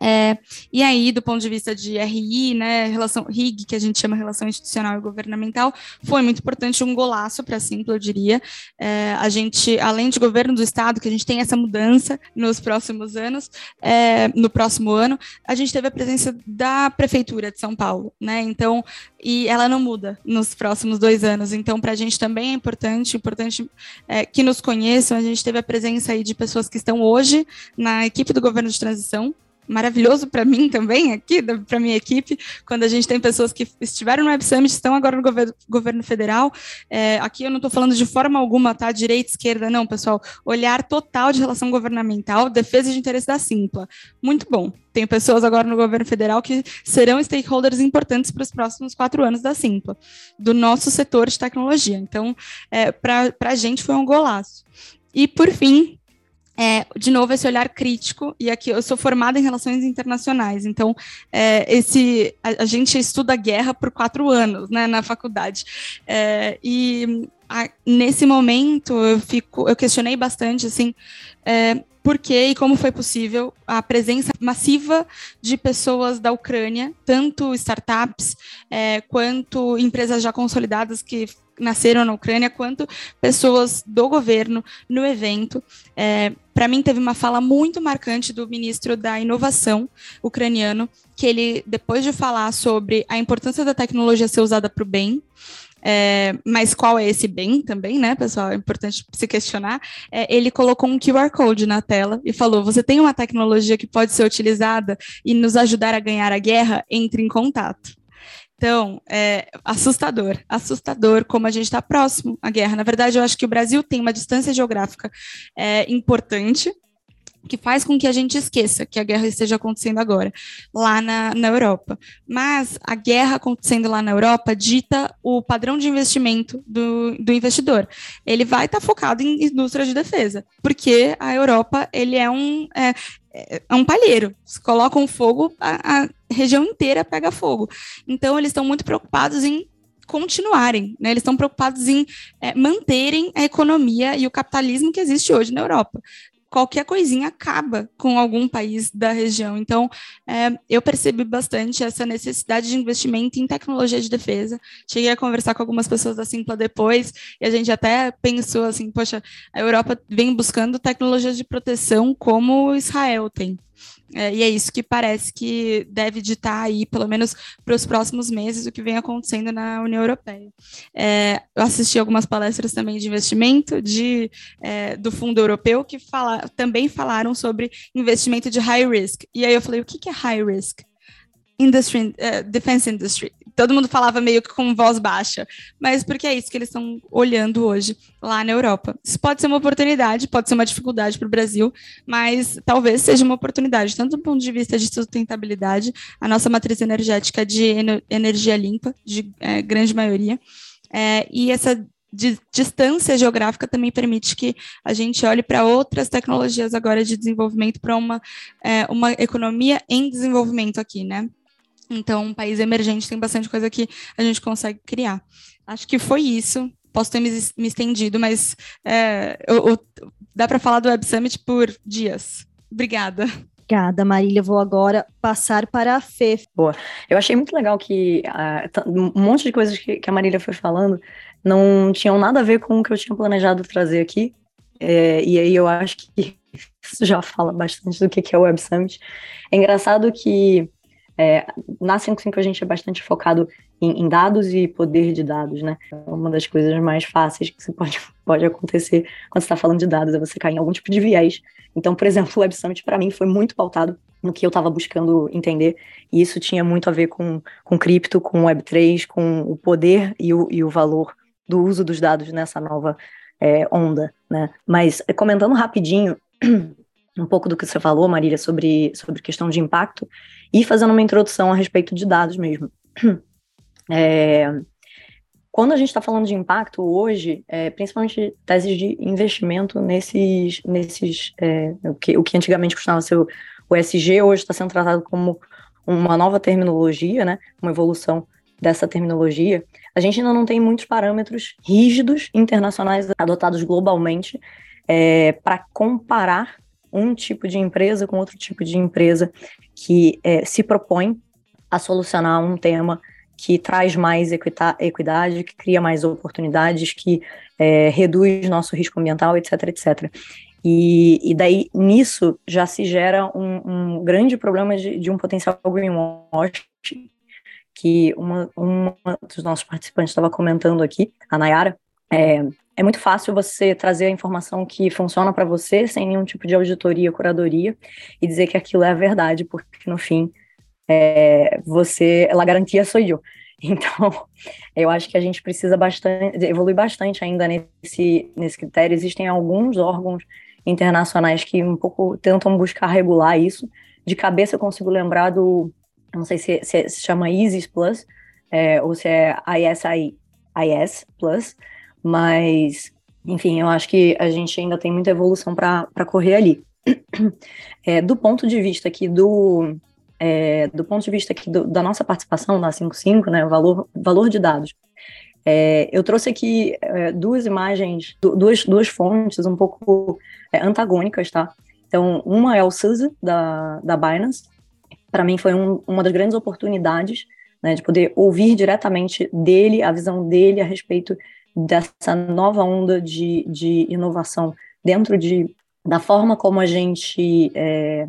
É, e aí, do ponto de vista de RI, né, relação RIG, que a gente chama relação institucional e governamental, foi muito importante um golaço para a eu diria. É, a gente, além de governo do Estado, que a gente tem essa mudança nos próximos anos, é, no próximo ano, a gente teve a presença da Prefeitura de São Paulo, né? Então, e ela não muda nos próximos dois anos. Então, para a gente também é importante, importante é, que nos conheçam. A gente teve a presença aí de pessoas que estão hoje na equipe do governo de transição, maravilhoso para mim também, aqui, para minha equipe, quando a gente tem pessoas que estiveram no Web Summit, estão agora no governo, governo federal. É, aqui eu não estou falando de forma alguma, tá? Direita, esquerda, não, pessoal. Olhar total de relação governamental, defesa de interesse da Simpla. Muito bom. Tem pessoas agora no governo federal que serão stakeholders importantes para os próximos quatro anos da Simpla, do nosso setor de tecnologia. Então, é, para a gente foi um golaço. E, por fim, é, de novo, esse olhar crítico, e aqui eu sou formada em relações internacionais, então é, esse a, a, gente estuda guerra por quatro anos né, na faculdade. É, e a, nesse momento eu fico, eu questionei bastante assim. Por que e como foi possível a presença massiva de pessoas da Ucrânia, tanto startups é, quanto empresas já consolidadas que nasceram na Ucrânia, quanto pessoas do governo no evento. É, Para mim, teve uma fala muito marcante do ministro da Inovação ucraniano, que ele, depois de falar sobre a importância da tecnologia ser usada para o bem, é, mas qual é esse bem também, né, pessoal? É importante se questionar. É, ele colocou um QR Code na tela e falou: você tem uma tecnologia que pode ser utilizada e nos ajudar a ganhar a guerra? Entre em contato. Então, é assustador, assustador como a gente está próximo à guerra. Na verdade, eu acho que o Brasil tem uma distância geográfica é, importante, que faz com que a gente esqueça que a guerra esteja acontecendo agora, lá na, na Europa. Mas a guerra acontecendo lá na Europa dita o padrão de investimento do, do investidor. Ele vai estar tá focado em indústria de defesa, porque a Europa ele é um, é, é um palheiro. Se colocam fogo, a, a região inteira pega fogo. Então, eles estão muito preocupados em continuarem, né? Eles estão preocupados em é, manterem a economia e o capitalismo que existe hoje na Europa qualquer coisinha acaba com algum país da região. Então, é, eu percebi bastante essa necessidade de investimento em tecnologia de defesa. Cheguei a conversar com algumas pessoas da Simpla depois, e a gente até pensou assim, poxa, a Europa vem buscando tecnologias de proteção como Israel tem. É, e é isso que parece que deve ditar aí, pelo menos para os próximos meses, o que vem acontecendo na União Europeia. É, eu assisti algumas palestras também de investimento de, é, do Fundo Europeu que fala, também falaram sobre investimento de high risk. E aí eu falei, o que, que é high risk? Industry, uh, defense industry todo mundo falava meio que com voz baixa, mas porque é isso que eles estão olhando hoje lá na Europa. Isso pode ser uma oportunidade, pode ser uma dificuldade para o Brasil, mas talvez seja uma oportunidade, tanto do ponto de vista de sustentabilidade, a nossa matriz energética de energia limpa, de é, grande maioria, é, e essa de distância geográfica também permite que a gente olhe para outras tecnologias agora de desenvolvimento para uma, é, uma economia em desenvolvimento aqui, né? Então, um país emergente tem bastante coisa que a gente consegue criar. Acho que foi isso. Posso ter me, me estendido, mas é, eu, eu, dá para falar do Web Summit por dias. Obrigada. Obrigada, Marília. Vou agora passar para a Fê. Boa. Eu achei muito legal que uh, um monte de coisas que, que, a Marília foi falando não tinham nada a ver com o que eu tinha planejado trazer aqui. É, e aí eu acho que isso já fala bastante do que é o Web Summit. É engraçado que é, na 55 a gente é bastante focado em, em, dados e poder de dados, né? É uma das coisas mais fáceis que pode, pode acontecer quando você está falando de dados é você cair em algum tipo de viés. Então, por exemplo, o Web Summit para mim foi muito pautado no que eu estava buscando entender, e isso tinha muito a ver com, com cripto, com Web3, com o poder e o, e o valor do uso dos dados nessa nova é, onda, né? Mas comentando rapidinho um pouco do que você falou, Marília, sobre, sobre questão de impacto, e fazendo uma introdução a respeito de dados mesmo. É, quando a gente está falando de impacto hoje, é, principalmente teses de investimento nesses, nesses é, o, que, o que antigamente costumava ser o, o SG, hoje está sendo tratado como uma nova terminologia, né, uma evolução dessa terminologia, a gente ainda não tem muitos parâmetros rígidos internacionais adotados globalmente é, para comparar um tipo de empresa com outro tipo de empresa que é, se propõe a solucionar um tema que traz mais equidade, que cria mais oportunidades, que é, reduz nosso risco ambiental, etc, etc. E, e daí, nisso, já se gera um, um grande problema de, de, um potencial greenwash, que uma, uma dos nossos participantes estava comentando aqui, a Nayara, é, é muito fácil você trazer a informação que funciona para você sem nenhum tipo de auditoria, curadoria e dizer que aquilo é a verdade, porque no fim é, você, ela garantia sou eu. Então, eu acho que a gente precisa bastante, evoluir bastante ainda nesse, nesse critério. Existem alguns órgãos internacionais que um pouco tentam buscar regular isso. De cabeça eu consigo lembrar do, não sei se, se, se chama ISIS Plus, é, ou se é ISI, IS Plus, mas, enfim, eu acho que a gente ainda tem muita evolução para correr ali. É, do ponto de vista aqui do, é, do ponto de vista aqui do, da nossa participação na 55, né, valor, valor de dados, é, eu trouxe aqui é, duas imagens, duas, duas fontes um pouco é, antagônicas, tá? Então, uma é o Suzy, da, da Binance, para mim foi um, uma das grandes oportunidades né, de poder ouvir diretamente dele, a visão dele a respeito dessa nova onda de, de inovação dentro de, da forma como a gente é,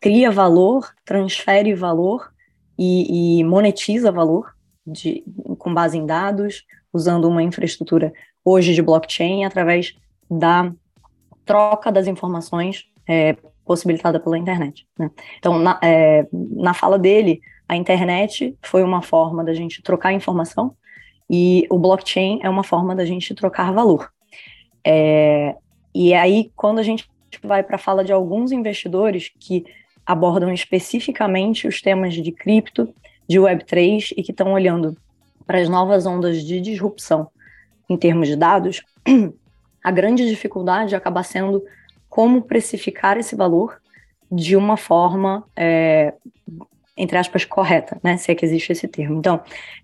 cria valor, transfere valor e, e monetiza valor de, com base em dados, usando uma infraestrutura hoje de blockchain através da troca das informações é, possibilitada pela internet. Né? Então, na, é, na fala dele, a internet foi uma forma da gente trocar informação e o blockchain é uma forma da gente trocar valor. É, e aí, quando a gente vai para a fala de alguns investidores que abordam especificamente os temas de cripto, de Web3 e que estão olhando para as novas ondas de disrupção em termos de dados, a grande dificuldade acaba sendo como precificar esse valor de uma forma, é, entre aspas, correta, né? Se é que existe esse termo. Então,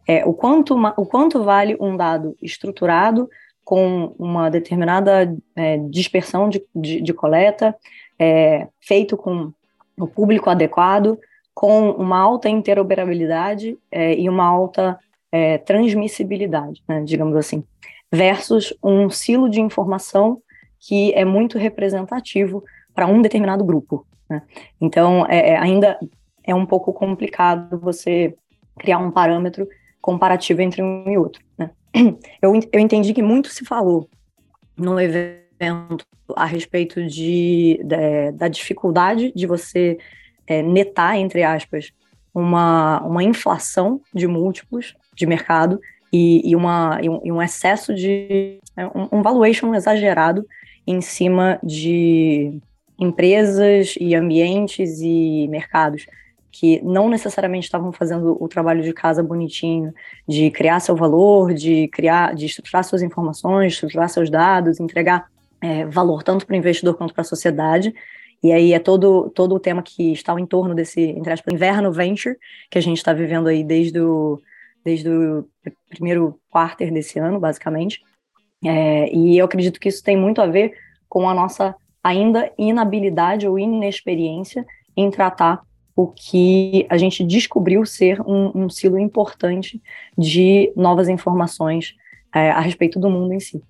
é, o, quanto, o quanto vale um dado estruturado com uma determinada é, dispersão de, de, de coleta, é, feito com o público adequado, com uma alta interoperabilidade é, e uma alta é, transmissibilidade, né, digamos assim, versus um silo de informação que é muito representativo para um determinado grupo. Né? Então, é, ainda é um pouco complicado você criar um parâmetro comparativo entre um e outro. Né? Eu, eu entendi que muito se falou no evento a respeito de, de da dificuldade de você é, netar, entre aspas, uma, uma inflação de múltiplos de mercado e, e, uma, e, um, e um, excesso de. É, um, um valuation exagerado em cima de empresas e ambientes e mercados que não necessariamente estavam fazendo o trabalho de casa bonitinho, de criar seu valor, de criar, de estruturar suas informações, estruturar seus dados, entregar é, valor tanto para o investidor quanto para a sociedade. E aí é todo, todo o tema que está em torno desse, entre aspas, inverno venture, que a gente está vivendo aí desde o, desde o primeiro quarter desse ano, basicamente. É, e eu acredito que isso tem muito a ver com a nossa ainda inabilidade ou inexperiência em tratar o que a gente descobriu ser um, um silo importante de novas informações é, a respeito do mundo em si.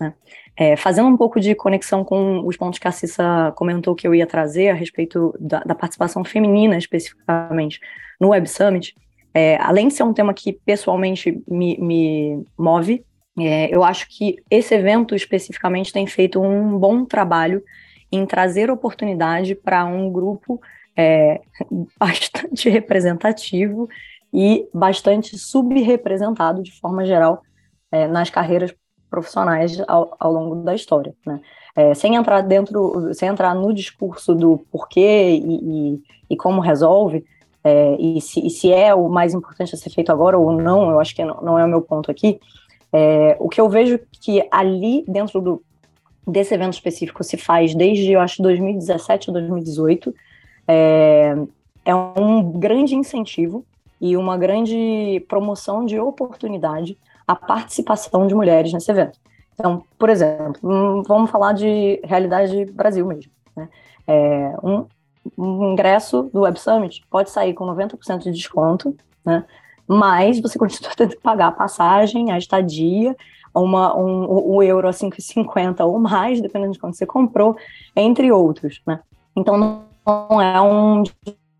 Né? É, fazendo um pouco de conexão com os pontos que a Cissa comentou que eu ia trazer a respeito da, da participação feminina especificamente no Web Summit, é, além de ser um tema que pessoalmente me, me move, é, eu acho que esse evento especificamente tem feito um bom trabalho em trazer oportunidade para um grupo é, bastante representativo e bastante subrepresentado de forma geral é, nas carreiras profissionais ao, ao longo da história, né? É, sem entrar dentro, sem entrar no discurso do porquê e, e, e como resolve, é, e, se, e, se, é o mais importante a ser feito agora ou não, eu acho que não, não é o meu ponto aqui. É, o que eu vejo que ali dentro do, desse evento específico se faz desde, eu acho, 2017 ou 2018, é, é um grande incentivo e uma grande promoção de oportunidade à participação de mulheres nesse evento. Então, por exemplo, hum, vamos falar de realidade Brasil mesmo. Né? É, um, um ingresso do Web Summit pode sair com 90% de desconto, né? Mas você continua tendo que pagar a passagem, a estadia, uma, um, um euro a 5,50 ou mais, dependendo de quando você comprou, entre outros, né? Então não é um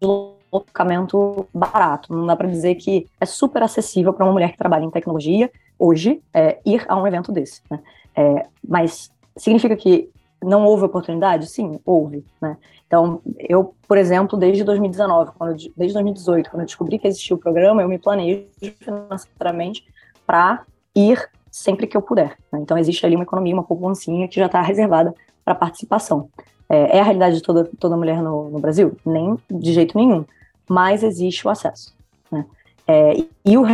deslocamento barato. Não dá para dizer que é super acessível para uma mulher que trabalha em tecnologia hoje é, ir a um evento desse. Né? É, mas significa que não houve oportunidade? Sim, houve. Né? Então, eu, por exemplo, desde 2019, quando desde 2018, quando eu descobri que existia o programa, eu me planejo financeiramente para ir sempre que eu puder. Né? Então, existe ali uma economia, uma poupancinha que já está reservada para participação. É, é, a realidade de toda, toda mulher no, no, Brasil? Nem de jeito nenhum. Mas existe o acesso. Né? É, e, o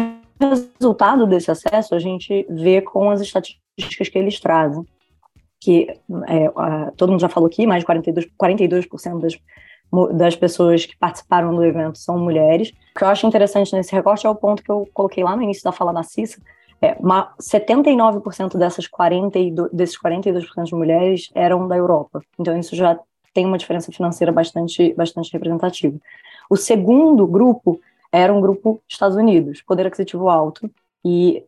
resultado desse acesso a gente vê com as estatísticas que eles trazem que é, todo mundo já falou aqui, mais de 42%, 42 das, das pessoas que participaram do evento são mulheres. O que eu acho interessante nesse recorte é o ponto que eu coloquei lá no início da fala da Cissa, é, uma, 79% dessas 42, desses 42% de mulheres eram da Europa. Então isso já tem uma diferença financeira bastante, bastante representativa. O segundo grupo era um grupo Estados Unidos, poder aquisitivo alto, e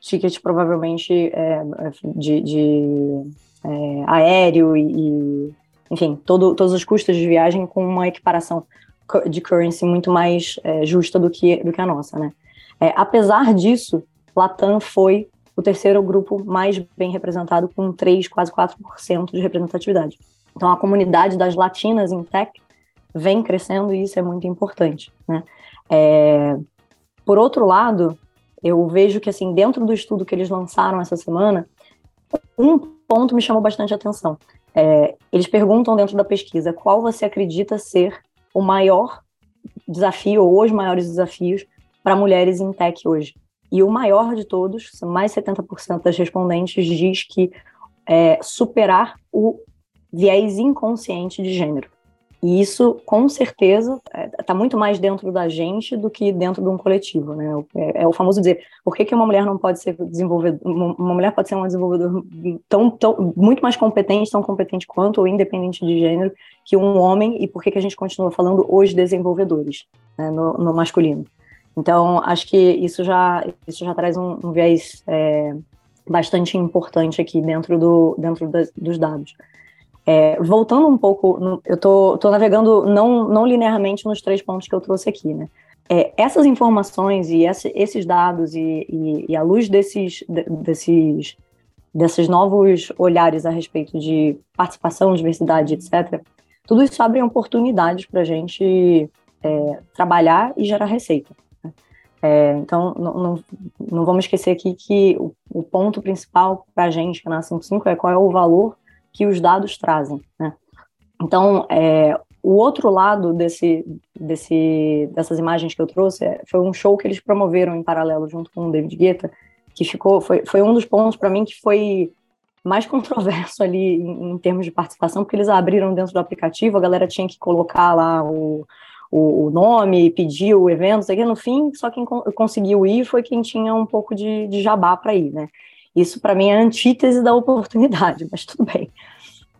ticket provavelmente é, de, de é, aéreo e, enfim, todo, todos os custos de viagem com uma equiparação de currency muito mais é, justa do que, do que a nossa, né? É, apesar disso, Latam foi o terceiro grupo mais bem representado, com 3, quase 4% de representatividade. Então, a comunidade das latinas em tech vem crescendo e isso é muito importante, né? É, por outro lado, eu vejo que, assim, dentro do estudo que eles lançaram essa semana, um ponto me chamou bastante atenção. É, eles perguntam dentro da pesquisa qual você acredita ser o maior desafio ou os maiores desafios para mulheres em tech hoje. E o maior de todos, mais 70% das respondentes diz que é superar o viés inconsciente de gênero. E isso, com certeza, está é, muito mais dentro da gente do que dentro de um coletivo, né? É, é, o famoso dizer, por que, que uma mulher não pode ser desenvolvedora, uma mulher pode ser uma desenvolvedora tão, tão, muito mais competente, tão competente quanto, ou independente de gênero, que um homem, e por que, que a gente continua falando os desenvolvedores, né, no, no, masculino. Então, acho que isso já, isso já traz um, um viés é, bastante importante aqui dentro, do, dentro das, dos dados. É, voltando um pouco, eu tô, tô navegando não, não linearmente nos três pontos que eu trouxe aqui, né? É, essas informações e essa, esses dados e, e, e, à luz desses, desses, desses novos olhares a respeito de participação, diversidade, etc., tudo isso abre oportunidades para a gente é, trabalhar e gerar receita. É, então, não, não, não, vamos esquecer aqui que o, o ponto principal para a gente na 55 é qual é o valor que os dados trazem. Né? Então, é, o outro lado desse, desse, dessas imagens que eu trouxe é, foi um show que eles promoveram em paralelo junto com o David Guetta, que ficou foi, foi um dos pontos para mim que foi mais controverso ali em, em, termos de participação, porque eles abriram dentro do aplicativo, a galera tinha que colocar lá o, o, o nome, pedir o evento, sei que no fim, só quem conseguiu ir foi quem tinha um pouco de, de jabá para ir, né? Isso, para mim, é a antítese da oportunidade, mas tudo bem.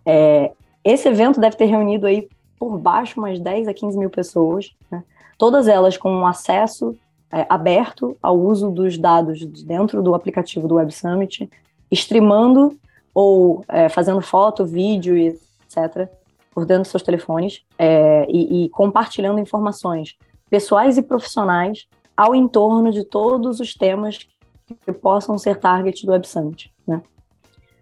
É, esse evento deve ter reunido aí por baixo umas 10 a 15 mil pessoas, né? todas elas com acesso é, aberto ao uso dos dados dentro do aplicativo do Web Summit, streamando ou é, fazendo foto, vídeo, etc., por dentro dos seus telefones é, e, e compartilhando informações pessoais e profissionais ao entorno de todos os temas que possam ser target do Web Summit, né?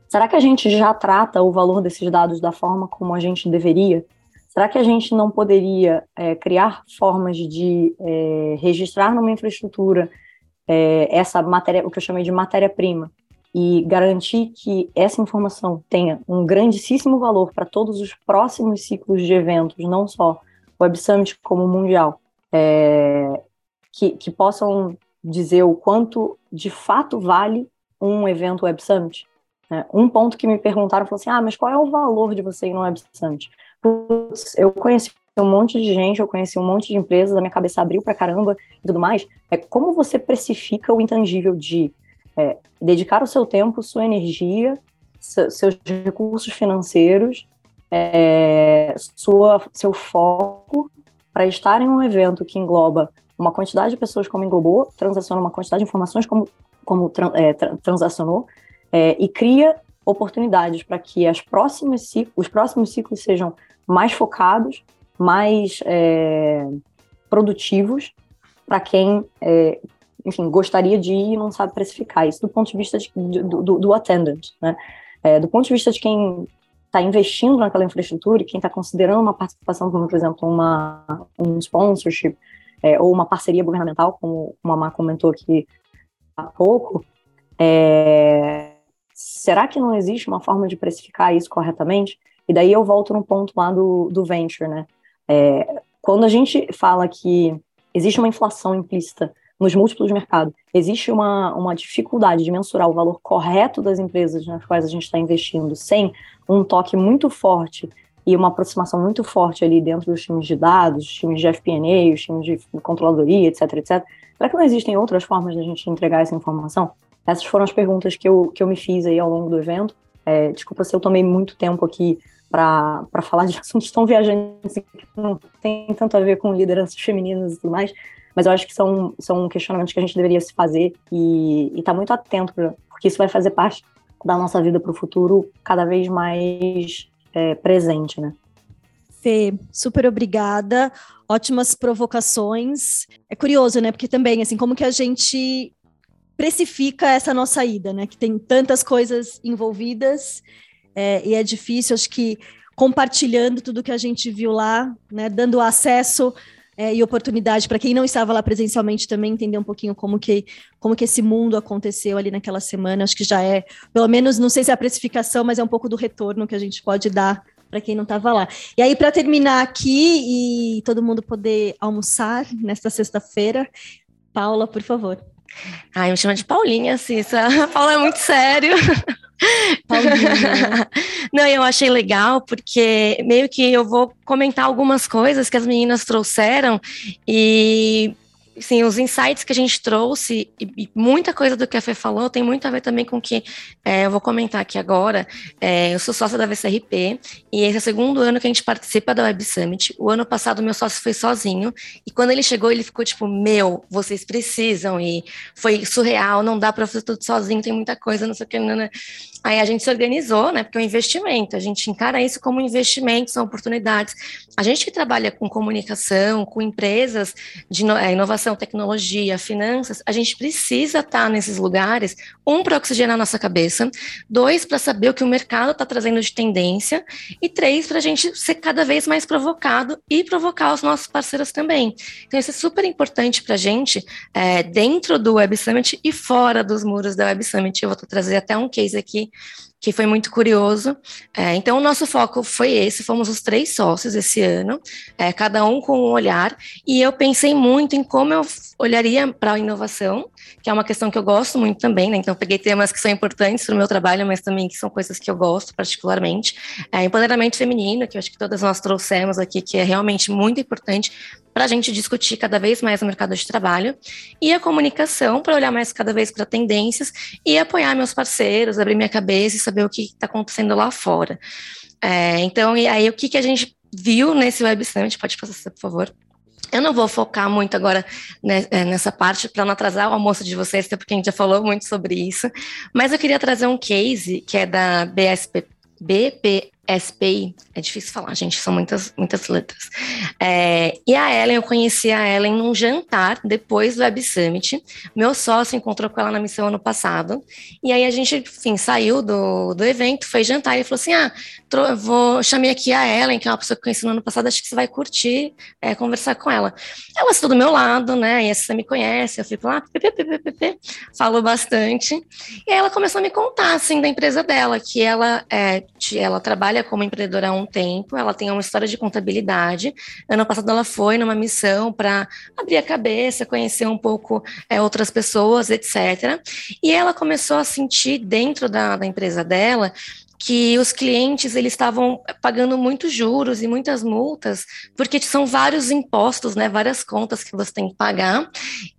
Será que a gente já trata o valor desses dados da forma como a gente deveria? Será que a gente não poderia é, criar formas de é, registrar numa infraestrutura é, essa matéria, o que eu chamei de matéria-prima, e garantir que essa informação tenha um grandíssimo valor para todos os próximos ciclos de eventos, não só o Web Summit como o Mundial, é, que, que possam dizer o quanto de fato vale um evento Web Summit. Né? Um ponto que me perguntaram foi assim: ah, mas qual é o valor de você ir no Web Summit? Putz, eu conheci um monte de gente, eu conheci um monte de empresas, a minha cabeça abriu pra caramba e tudo mais. É como você precifica o intangível de é, dedicar o seu tempo, sua energia, seus recursos financeiros, é, sua, seu foco para estar em um evento que engloba uma quantidade de pessoas como englobou, transaciona uma quantidade de informações como, como é, transacionou, é, e cria oportunidades para que as próximas os próximos ciclos sejam mais focados, mais é, produtivos para quem, é, enfim, gostaria de ir e não sabe precificar. Isso do ponto de vista de, do, do, do, attendant, né? É, do ponto de vista de quem está investindo naquela infraestrutura e quem está considerando uma participação, como, por exemplo, uma, um sponsorship, é, ou uma parceria governamental, como a Mamá comentou aqui há pouco, é, será que não existe uma forma de precificar isso corretamente? E daí eu volto no ponto lá do, do venture, né? É, quando a gente fala que existe uma inflação implícita nos múltiplos de mercado, existe uma, uma dificuldade de mensurar o valor correto das empresas nas quais a gente está investindo, sem um toque muito forte e uma aproximação muito forte ali dentro dos times de dados, times de FP&A, os times de controladoria, etc, etc. Será que não existem outras formas de a gente entregar essa informação? Essas foram as perguntas que eu, que eu me fiz aí ao longo do evento. É, desculpa se eu tomei muito tempo aqui para falar de assuntos tão viajantes que não tem tanto a ver com lideranças femininas e tudo mais, mas eu acho que são, são questionamentos que a gente deveria se fazer e estar tá muito atento, porque isso vai fazer parte da nossa vida para o futuro cada vez mais é, presente, né? Fê, super obrigada. Ótimas provocações. É curioso, né? Porque também, assim, como que a gente precifica essa nossa ida, né? Que tem tantas coisas envolvidas é, e é difícil. Acho que compartilhando tudo que a gente viu lá, né, dando acesso é, e oportunidade para quem não estava lá presencialmente também entender um pouquinho como que, como que esse mundo aconteceu ali naquela semana. Acho que já é, pelo menos, não sei se é a precificação, mas é um pouco do retorno que a gente pode dar para quem não estava lá. E aí, para terminar aqui e todo mundo poder almoçar nesta sexta-feira, Paula, por favor. Ai, me chama de Paulinha, Cissa. Paula é muito sério. Não, eu achei legal porque meio que eu vou comentar algumas coisas que as meninas trouxeram e sim, os insights que a gente trouxe e, e, muita coisa do que a Fê falou tem muito a ver também com o que é, eu vou comentar aqui agora. É, eu sou sócia da VCRP e esse é o segundo ano que a gente participa da Web Summit. O ano passado meu sócio foi sozinho e quando ele chegou ele ficou tipo, meu, vocês precisam e foi surreal, não dá para fazer tudo sozinho, tem muita coisa, não sei o que, não, não. Aí a gente se organizou, né? Porque é um investimento, a gente encara isso como investimento, são oportunidades. A gente que trabalha com comunicação, com empresas de é, inovação, tecnologia, finanças, a gente precisa estar nesses lugares, um, para oxigenar nossa cabeça, dois, para saber o que o mercado está trazendo de tendência, e três, para a gente ser cada vez mais provocado e provocar os nossos parceiros também. Então, isso é super importante para a gente, é, dentro do Web Summit e fora dos muros da Web Summit. Eu vou trazer até um case aqui que foi muito curioso. É, então, o nosso foco foi esse, fomos os três sócios esse ano, é, cada um com um olhar, e eu pensei muito em como eu olharia para a inovação, que é uma questão que eu gosto muito também, né? Então, peguei temas que são importantes para o meu trabalho, mas também que são coisas que eu gosto particularmente. É, empoderamento feminino, que eu acho que todas nós trouxemos aqui, que é realmente muito importante para a gente discutir cada vez mais o mercado de trabalho, e a comunicação para olhar mais cada vez para tendências e apoiar meus parceiros, abrir minha cabeça e saber o que está acontecendo lá fora. É, então, e aí o que, que a gente viu nesse Web Summit? Pode passar, por favor. Eu não vou focar muito agora é, nessa parte para não atrasar o almoço de vocês, até porque a gente já falou muito sobre isso. Mas eu queria trazer um case que é da BSP, BP, SPI, é difícil falar, gente, são muitas, muitas letras. É, e a Ellen, eu conheci a Ellen num jantar depois do Web Summit. Meu sócio encontrou com ela na missão ano passado. E aí a gente, enfim, saiu do, do evento, foi jantar e falou assim: ah, vou chamei aqui a Ellen, que é uma pessoa que eu conheci no ano passado, acho que você vai curtir é, conversar com ela. Ela está do meu lado, né? E você me conhece, eu fico lá, ppp, falo bastante. E aí ela começou a me contar, assim, da empresa dela, que ela, é, ela trabalha trabalha como empreendedora há um tempo, ela tem uma história de contabilidade. Ano passado ela foi numa missão para abrir a cabeça, conhecer um pouco é, outras pessoas, etc. E ela começou a sentir dentro da, da empresa dela que os clientes eles estavam pagando muitos juros e muitas multas, porque são vários impostos, né, várias contas que você tem que pagar,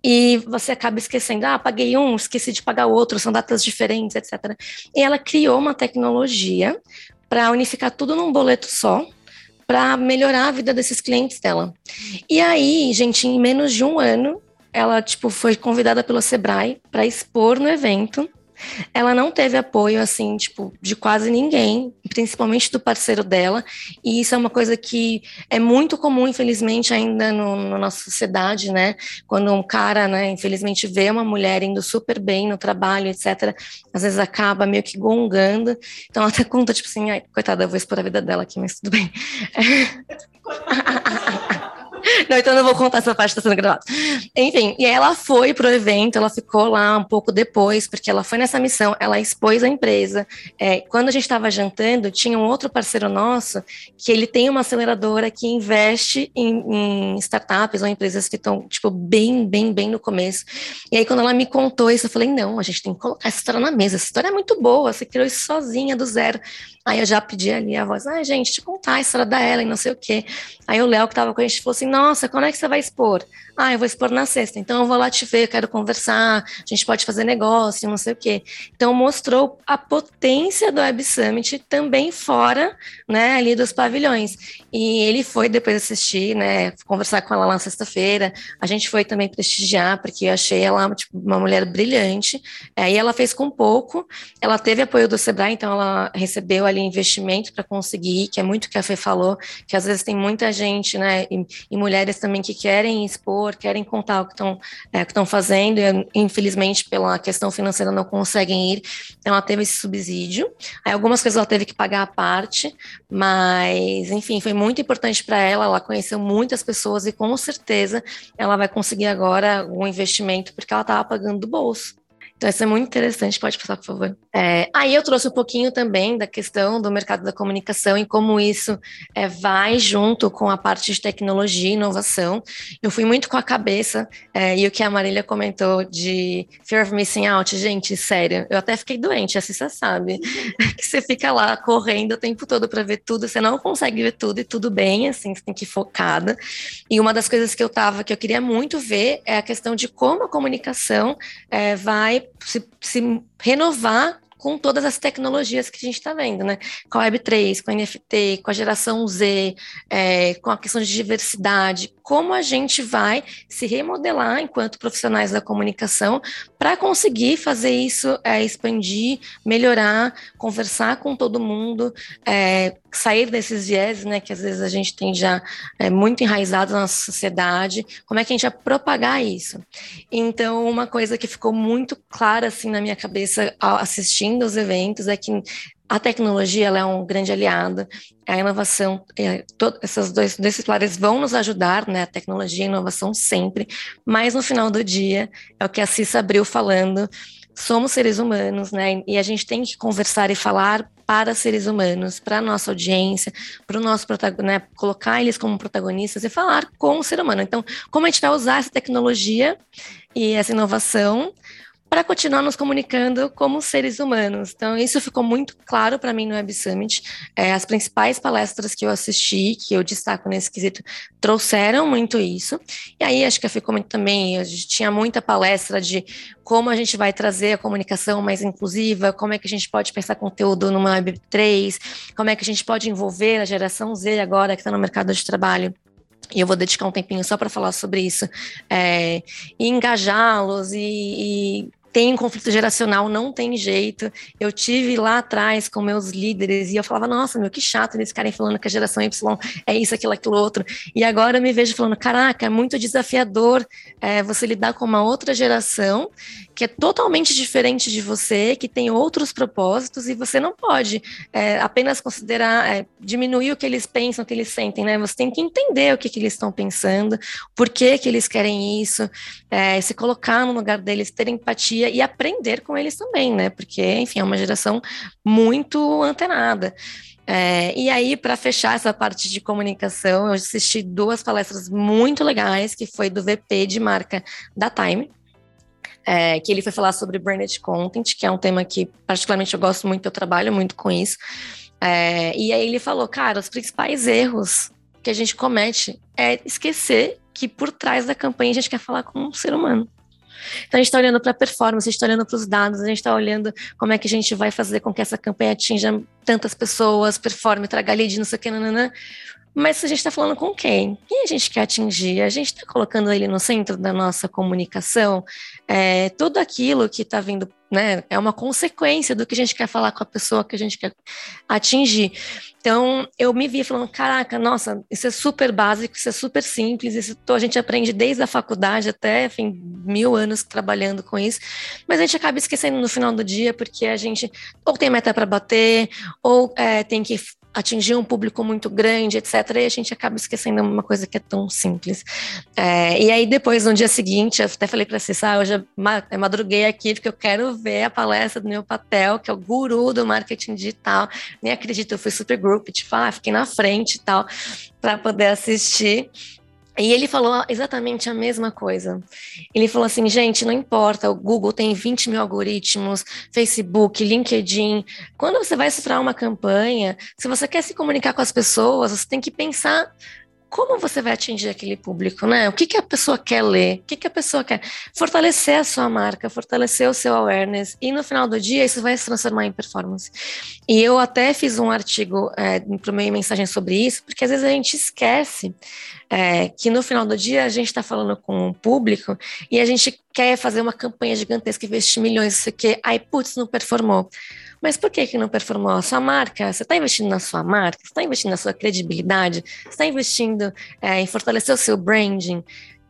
e você acaba esquecendo, ah, paguei um, esqueci de pagar outro, são datas diferentes, etc. E ela criou uma tecnologia para unificar tudo num boleto só, para melhorar a vida desses clientes dela. E aí, gente, em menos de um ano, ela tipo foi convidada pelo Sebrae para expor no evento ela não teve apoio, assim, tipo, de quase ninguém, principalmente do parceiro dela, e isso é uma coisa que é muito comum, infelizmente, ainda no, na nossa sociedade, né? Quando um cara, né, infelizmente, vê uma mulher indo super bem no trabalho, etc., às vezes acaba meio que gongando. Então, ela até conta, tipo assim, ai, coitada, eu vou expor a vida dela aqui, mas tudo bem. Não, então não vou contar essa parte, está sendo gravada. Enfim, e ela foi pro evento, ela ficou lá um pouco depois, porque ela foi nessa missão, ela expôs a empresa. É, quando a gente estava jantando, tinha um outro parceiro nosso que ele tem uma aceleradora que investe em, em startups ou empresas que estão, tipo, bem, bem, bem no começo. E aí, quando ela me contou isso, eu falei, não, a gente tem que colocar essa história na mesa, essa história é muito boa, você criou isso sozinha, do zero. Aí eu já pedi ali a voz, ah, gente, te contar a história da Ellen, não sei o quê. Aí o Léo, que estava com a gente, falou assim, nossa, quando é que você vai expor? Ah, eu vou expor na sexta, então eu vou lá te ver, quero conversar, a gente pode fazer negócio, não sei o quê. Então mostrou a potência do Web Summit também fora, né, ali dos pavilhões. E ele foi depois assistir, né, conversar com ela lá na sexta-feira. A gente foi também prestigiar, porque eu achei ela tipo, uma mulher brilhante. Aí ela fez com pouco, ela teve apoio do Sebrae, então ela recebeu ali investimento para conseguir, que é muito o que a Fê falou, que às vezes tem muita gente, né, e, e mulheres também que querem expor, querem contar o que estão é, fazendo, e infelizmente, pela questão financeira, não conseguem ir. Então, ela teve esse subsídio. Aí, algumas coisas ela teve que pagar a parte, mas, enfim, foi muito importante para ela. Ela conheceu muitas pessoas e, com certeza, ela vai conseguir agora um investimento, porque ela estava pagando do bolso. Então, isso é muito interessante. Pode passar, por favor. É, aí eu trouxe um pouquinho também da questão do mercado da comunicação e como isso é, vai junto com a parte de tecnologia e inovação. Eu fui muito com a cabeça, é, e o que a Marília comentou de fear of missing out, gente, sério, eu até fiquei doente, assim você sabe. que você fica lá correndo o tempo todo para ver tudo, você não consegue ver tudo e tudo bem, assim, você tem que ir focada. E uma das coisas que eu tava, que eu queria muito ver é a questão de como a comunicação é, vai se, se renovar com todas as tecnologias que a gente está vendo, né? Com a Web3, com a NFT, com a geração Z, é, com a questão de diversidade, como a gente vai se remodelar enquanto profissionais da comunicação para conseguir fazer isso é, expandir, melhorar, conversar com todo mundo, é, sair desses viés, né, que às vezes a gente tem já é, muito enraizado na sociedade, como é que a gente vai propagar isso? Então, uma coisa que ficou muito clara, assim, na minha cabeça assistindo os eventos é que a tecnologia é um grande aliado, a inovação, é, todos esses dois, dois pilares vão nos ajudar, né? A tecnologia e a inovação sempre, mas no final do dia, é o que a Cissa abriu falando, somos seres humanos, né? E a gente tem que conversar e falar para seres humanos, para a nossa audiência, para o nosso protagonista, né? colocar eles como protagonistas e falar com o ser humano. Então, como a gente vai usar essa tecnologia e essa inovação para continuar nos comunicando como seres humanos. Então, isso ficou muito claro para mim no Web Summit. É, as principais palestras que eu assisti, que eu destaco nesse quesito, trouxeram muito isso. E aí, acho que ficou muito também, a gente tinha muita palestra de como a gente vai trazer a comunicação mais inclusiva, como é que a gente pode pensar conteúdo numa Web3, como é que a gente pode envolver a geração Z agora que está no mercado de trabalho e eu vou dedicar um tempinho só para falar sobre isso, é, e engajá-los e, e tem conflito geracional, não tem jeito. Eu tive lá atrás com meus líderes e eu falava, nossa, meu, que chato eles ficarem falando que a geração Y é isso, aquilo, aquilo outro. E agora eu me vejo falando, caraca, é muito desafiador é, você lidar com uma outra geração que é totalmente diferente de você, que tem outros propósitos e você não pode é, apenas considerar, é, diminuir o que eles pensam, o que eles sentem, né? Você tem que entender o que, que eles estão pensando, por que, que eles querem isso, é, se colocar no lugar deles, ter empatia e aprender com eles também, né? Porque, enfim, é uma geração muito antenada. É, e aí, para fechar essa parte de comunicação, eu assisti duas palestras muito legais, que foi do VP de marca da Time, é, que ele foi falar sobre branded content, que é um tema que particularmente eu gosto muito, eu trabalho muito com isso. É, e aí ele falou, cara, os principais erros que a gente comete é esquecer que por trás da campanha a gente quer falar com um ser humano. Então a gente está olhando para a performance, a gente está olhando para os dados, a gente está olhando como é que a gente vai fazer com que essa campanha atinja tantas pessoas, performe, traga lead, não sei o que, nananã. Mas a gente está falando com quem? Quem a gente quer atingir? A gente está colocando ele no centro da nossa comunicação? É, tudo aquilo que está vindo, né, é uma consequência do que a gente quer falar com a pessoa que a gente quer atingir. Então, eu me vi falando, caraca, nossa, isso é super básico, isso é super simples, isso a gente aprende desde a faculdade até, enfim, mil anos trabalhando com isso, mas a gente acaba esquecendo no final do dia, porque a gente ou tem meta para bater, ou é, tem que atingir um público muito grande, etc. E a gente acaba esquecendo uma coisa que é tão simples. É, e aí, depois, no dia seguinte, eu até falei para vocês, ah, hoje eu madruguei aqui porque eu quero ver a palestra do Neil Patel, que é o guru do marketing digital. Nem acredito, eu fui super group, tipo, ah, fiquei na frente e tal, para poder assistir. E ele falou exatamente a mesma coisa. Ele falou assim, gente, não importa, o Google tem 20 mil algoritmos, Facebook, LinkedIn. Quando você vai estruturar uma campanha, se você quer se comunicar com as pessoas, você tem que pensar como você vai atingir aquele público, né? O que, que a pessoa quer ler? O que, que a pessoa quer? Fortalecer a sua marca, fortalecer o seu awareness, e no final do dia isso vai se transformar em performance. E eu até fiz um artigo é, para meio mensagem sobre isso, porque às vezes a gente esquece é, que no final do dia a gente está falando com o público e a gente quer fazer uma campanha gigantesca, investir milhões, isso aqui, aí, putz, não performou. Mas por que, que não performou a sua marca? Você está investindo na sua marca? Você está investindo na sua credibilidade? Você está investindo é, em fortalecer o seu branding?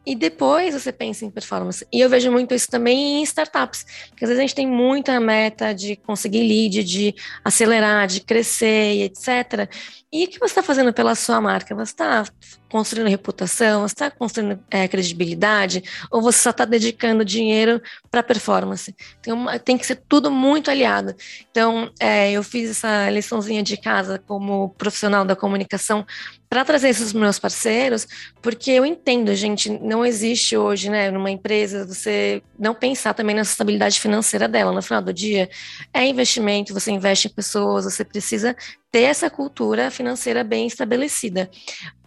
e depois você pensa em performance. E eu vejo muito isso também em startups, porque às vezes a gente tem muita meta de conseguir lead, de acelerar, de crescer, etc. E o que você está fazendo pela sua marca? Você está construindo reputação, você está construindo é, credibilidade, ou você só está dedicando dinheiro para performance? Tem, uma, tem, que ser tudo muito aliado. Então, é, eu fiz essa liçãozinha de casa como profissional da comunicação para trazer esses meus parceiros, porque eu entendo, gente, não existe hoje, né, numa empresa, você não pensar também na sustentabilidade financeira dela. No final do dia, é investimento, você investe em pessoas, você precisa ter essa cultura financeira bem estabelecida.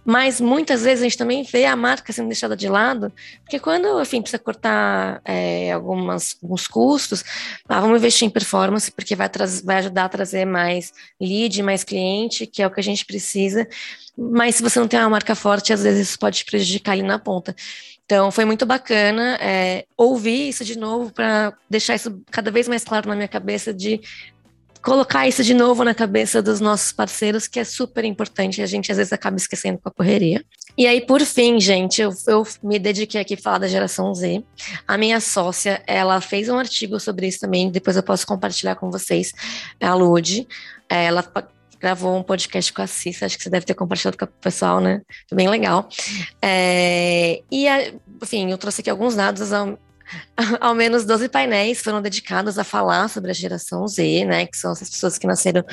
Mas muitas vezes a gente também vê a marca sendo deixada de lado, porque quando, enfim, precisa cortar é, algumas, alguns custos, ah, vamos investir em performance, porque vai, vai ajudar a trazer mais lead, mais cliente, que é o que a gente precisa. Mas se você não tem uma marca forte, às vezes isso pode prejudicar ali na ponta. Então, foi muito bacana é, ouvir isso de novo para deixar isso cada vez mais claro na minha cabeça de colocar isso de novo na cabeça dos nossos parceiros, que é super importante, a gente às vezes acaba esquecendo com a correria. E aí, por fim, gente, eu, eu me dediquei aqui a falar da geração Z. A minha sócia, ela fez um artigo sobre isso também, depois eu posso compartilhar com vocês, a Lud. Ela gravou um podcast com a Cissa, acho que você deve ter compartilhado com o pessoal, né? Foi bem legal. É, e, enfim, eu trouxe aqui alguns dados ao menos 12 painéis foram dedicados a falar sobre a geração Z, né, que são essas pessoas que nasceram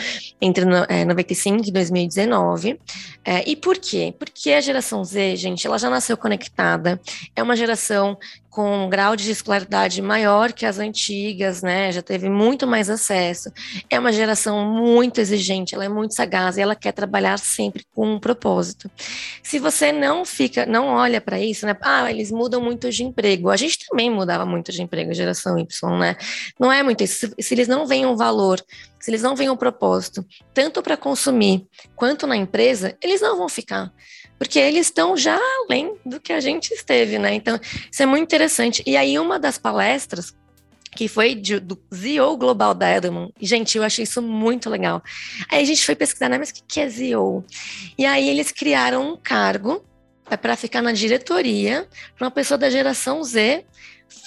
entre é, 95 e 2019. É, e por quê? Porque a geração Z, gente, ela já nasceu conectada, é uma geração com um grau de escolaridade maior que as antigas, né? Já teve muito mais acesso. É uma geração muito exigente, ela é muito sagaz e ela quer trabalhar sempre com um propósito. Se você não fica, não olha para isso, né? Ah, eles mudam muito de emprego. A gente também mudava muito de emprego, geração Y, né? Não é muito isso. Se, se eles não veem um valor, se eles não veem um propósito, tanto para consumir quanto na empresa, eles não vão ficar porque eles estão já além do que a gente esteve, né? Então, isso é muito interessante. E aí, uma das palestras que foi de, do ZO Global da Edelman. Gente, eu achei isso muito legal. Aí a gente foi pesquisar, né, mas o que, é ZO? E aí eles criaram um cargo é para ficar na diretoria, para uma pessoa da geração Z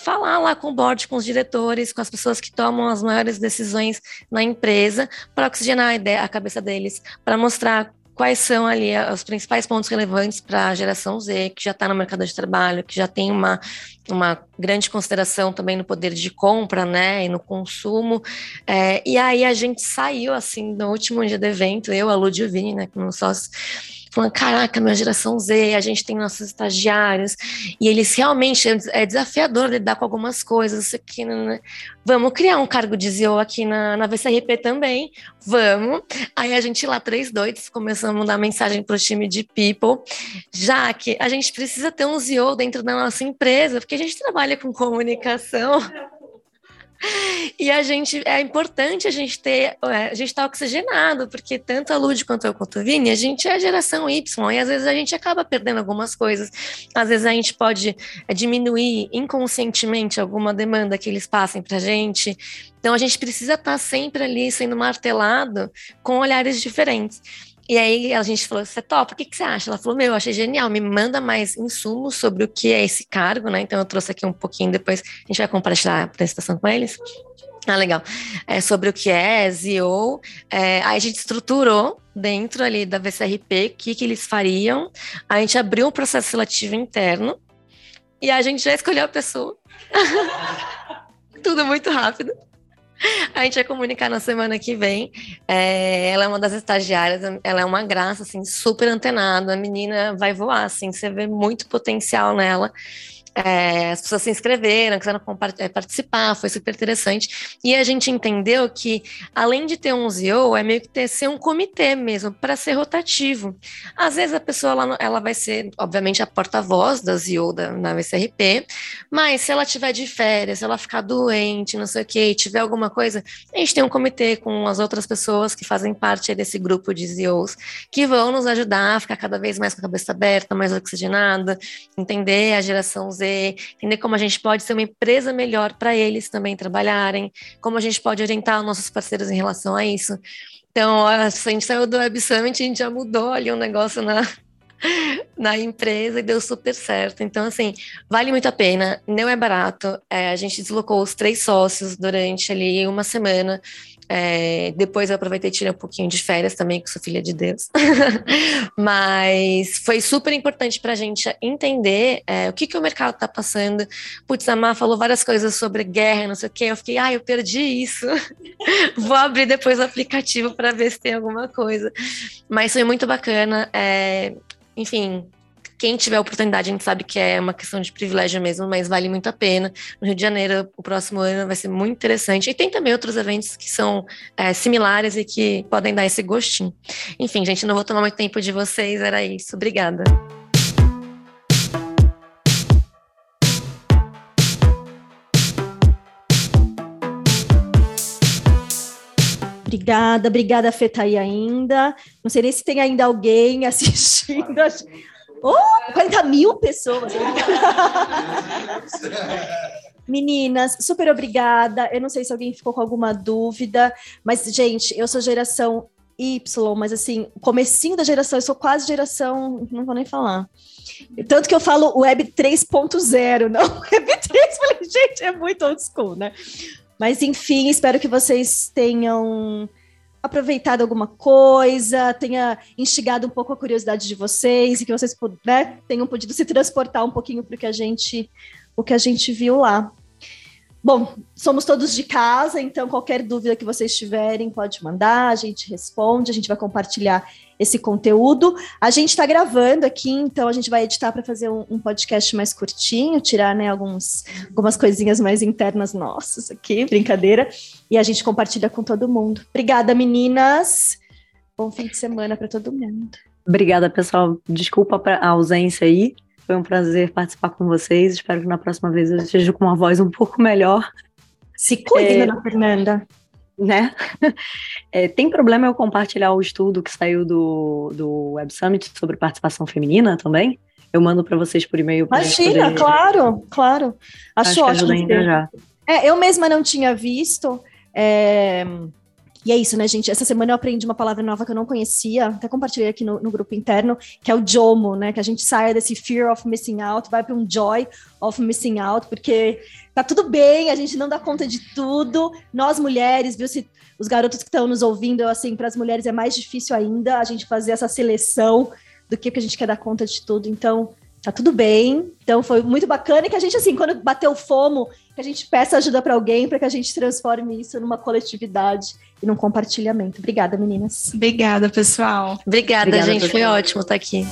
falar lá com o board, com os diretores, com as pessoas que tomam as maiores decisões na empresa, para oxigenar a, ideia, a cabeça deles, para mostrar quais são ali os principais pontos relevantes para a geração Z, que já está no mercado de trabalho, que já tem uma, uma grande consideração também no poder de compra, né, e no consumo. É, e aí a gente saiu, assim, no último dia do evento, eu, a Ludivine, né, como sócio, falando, caraca, minha geração Z, a gente tem nossos estagiários, e eles realmente, é desafiador lidar com algumas coisas, aqui, né, né? vamos criar um cargo de ZO aqui na, na VCRP também, vamos. Aí a gente lá, três doidos, começamos a mandar mensagem para o time de People, já que a gente precisa ter um ZO dentro da nossa empresa, porque a gente trabalha com comunicação. E a gente é importante a gente ter, é, a gente tá oxigenado, porque tanto a Lud quanto eu quanto o Vini, a gente é a geração Y, e às vezes a gente acaba perdendo algumas coisas. Às vezes a gente pode é, diminuir inconscientemente alguma demanda que eles passem pra gente. Então a gente precisa estar tá sempre ali sendo martelado com olhares diferentes. E aí a gente falou, você topa, o que, que você acha? Ela falou, meu, eu achei genial, me manda mais insumos sobre o que é esse cargo, né? Então eu trouxe aqui um pouquinho, depois a gente vai compartilhar a apresentação com eles. Ah, legal. É sobre o que é SEO. É, aí a gente estruturou dentro ali da VCRP o que, que eles fariam. A gente abriu um processo seletivo interno e a gente já escolheu a pessoa. Tudo muito rápido. A gente vai comunicar na semana que vem. É, ela é uma das estagiárias, ela é uma graça, assim, super antenada. A menina vai voar, assim, você vê muito potencial nela. É, as pessoas se inscreveram, quiseram é, participar, foi super interessante. E a gente entendeu que, além de ter um ZO, é meio que ter ser um comitê mesmo, para ser rotativo. Às vezes a pessoa ela, ela vai ser, obviamente, a porta-voz da ZO da, na VCRP, mas se ela tiver de férias, se ela ficar doente, não sei o que, tiver alguma coisa, a gente tem um comitê com as outras pessoas que fazem parte desse grupo de ZOs, que vão nos ajudar a ficar cada vez mais com a cabeça aberta, mais oxigenada, entender a geração Z fazer, entender como a gente pode ser uma empresa melhor para eles também trabalharem, como a gente pode orientar os nossos parceiros em relação a isso. Então, a gente saiu do Web Summit, a gente já mudou ali um negócio na, na empresa e deu super certo. Então, assim, vale muito a pena, não é barato. É, a gente deslocou os três sócios durante ali uma semana. É, depois eu aproveitei e tirei um pouquinho de férias também, que sou filha de Deus. Mas foi super importante para a gente entender é, o que, que o mercado está passando. Putz, a Má falou várias coisas sobre guerra, não sei o quê. Eu fiquei, ah, eu perdi isso. Vou abrir depois o aplicativo para ver se tem alguma coisa. Mas foi muito bacana. É, enfim, quem tiver oportunidade, a gente sabe que é uma questão de privilégio mesmo, mas vale muito a pena. No Rio de Janeiro, o próximo ano vai ser muito interessante. E tem também outros eventos que são é, similares e que podem dar esse gostinho. Enfim, gente, não vou tomar muito tempo de vocês, era isso. Obrigada. Obrigada, obrigada, Fê, tá aí ainda. Não sei nem se tem ainda alguém assistindo. Oh, 40 mil pessoas. Meninas, super obrigada. Eu não sei se alguém ficou com alguma dúvida, mas, gente, eu sou geração Y, mas assim, comecinho da geração, eu sou quase geração, não vou nem falar. Tanto que eu falo Web 3.0, não Web 3, falei, gente, é muito old school, né? Mas enfim, espero que vocês tenham aproveitado alguma coisa, tenha instigado um pouco a curiosidade de vocês e que vocês né, tenham podido se transportar um pouquinho para o que a gente o que a gente viu lá. Bom, somos todos de casa, então qualquer dúvida que vocês tiverem, pode mandar, a gente responde, a gente vai compartilhar esse conteúdo. A gente está gravando aqui, então a gente vai editar para fazer um, um, podcast mais curtinho, tirar né, alguns, algumas coisinhas mais internas nossas aqui, brincadeira, e a gente compartilha com todo mundo. Obrigada, meninas. Bom fim de semana para todo mundo. Obrigada, pessoal. Desculpa a ausência aí. Foi um prazer participar com vocês. Espero que na próxima vez eu esteja com uma voz um pouco melhor. Se cuide, é, dona Fernanda. Né? É, tem problema eu compartilhar o estudo que saiu do, do Web Summit sobre participação feminina também? Eu mando para vocês por e-mail. Imagina, poder... claro, claro. Acho, Acho ótimo. É, eu mesma não tinha visto. É... E é isso, né, gente? Essa semana eu aprendi uma palavra nova que eu não conhecia, até compartilhei aqui no, no grupo interno, que é o JOMO, né? Que a gente saia desse fear of missing out, vai para um joy of missing out, porque tá tudo bem, a gente não dá conta de tudo. Nós mulheres, viu? Se os garotos que estão nos ouvindo, assim, para as mulheres é mais difícil ainda a gente fazer essa seleção do que, que a gente quer dar conta de tudo. Então, tá tudo bem. Então foi muito bacana e que a gente, assim, quando bateu o fomo, que a gente peça ajuda para alguém para que a gente transforme isso numa coletividade e num compartilhamento. Obrigada, meninas. Obrigada, pessoal. Obrigada, Obrigada gente. Foi ótimo estar aqui.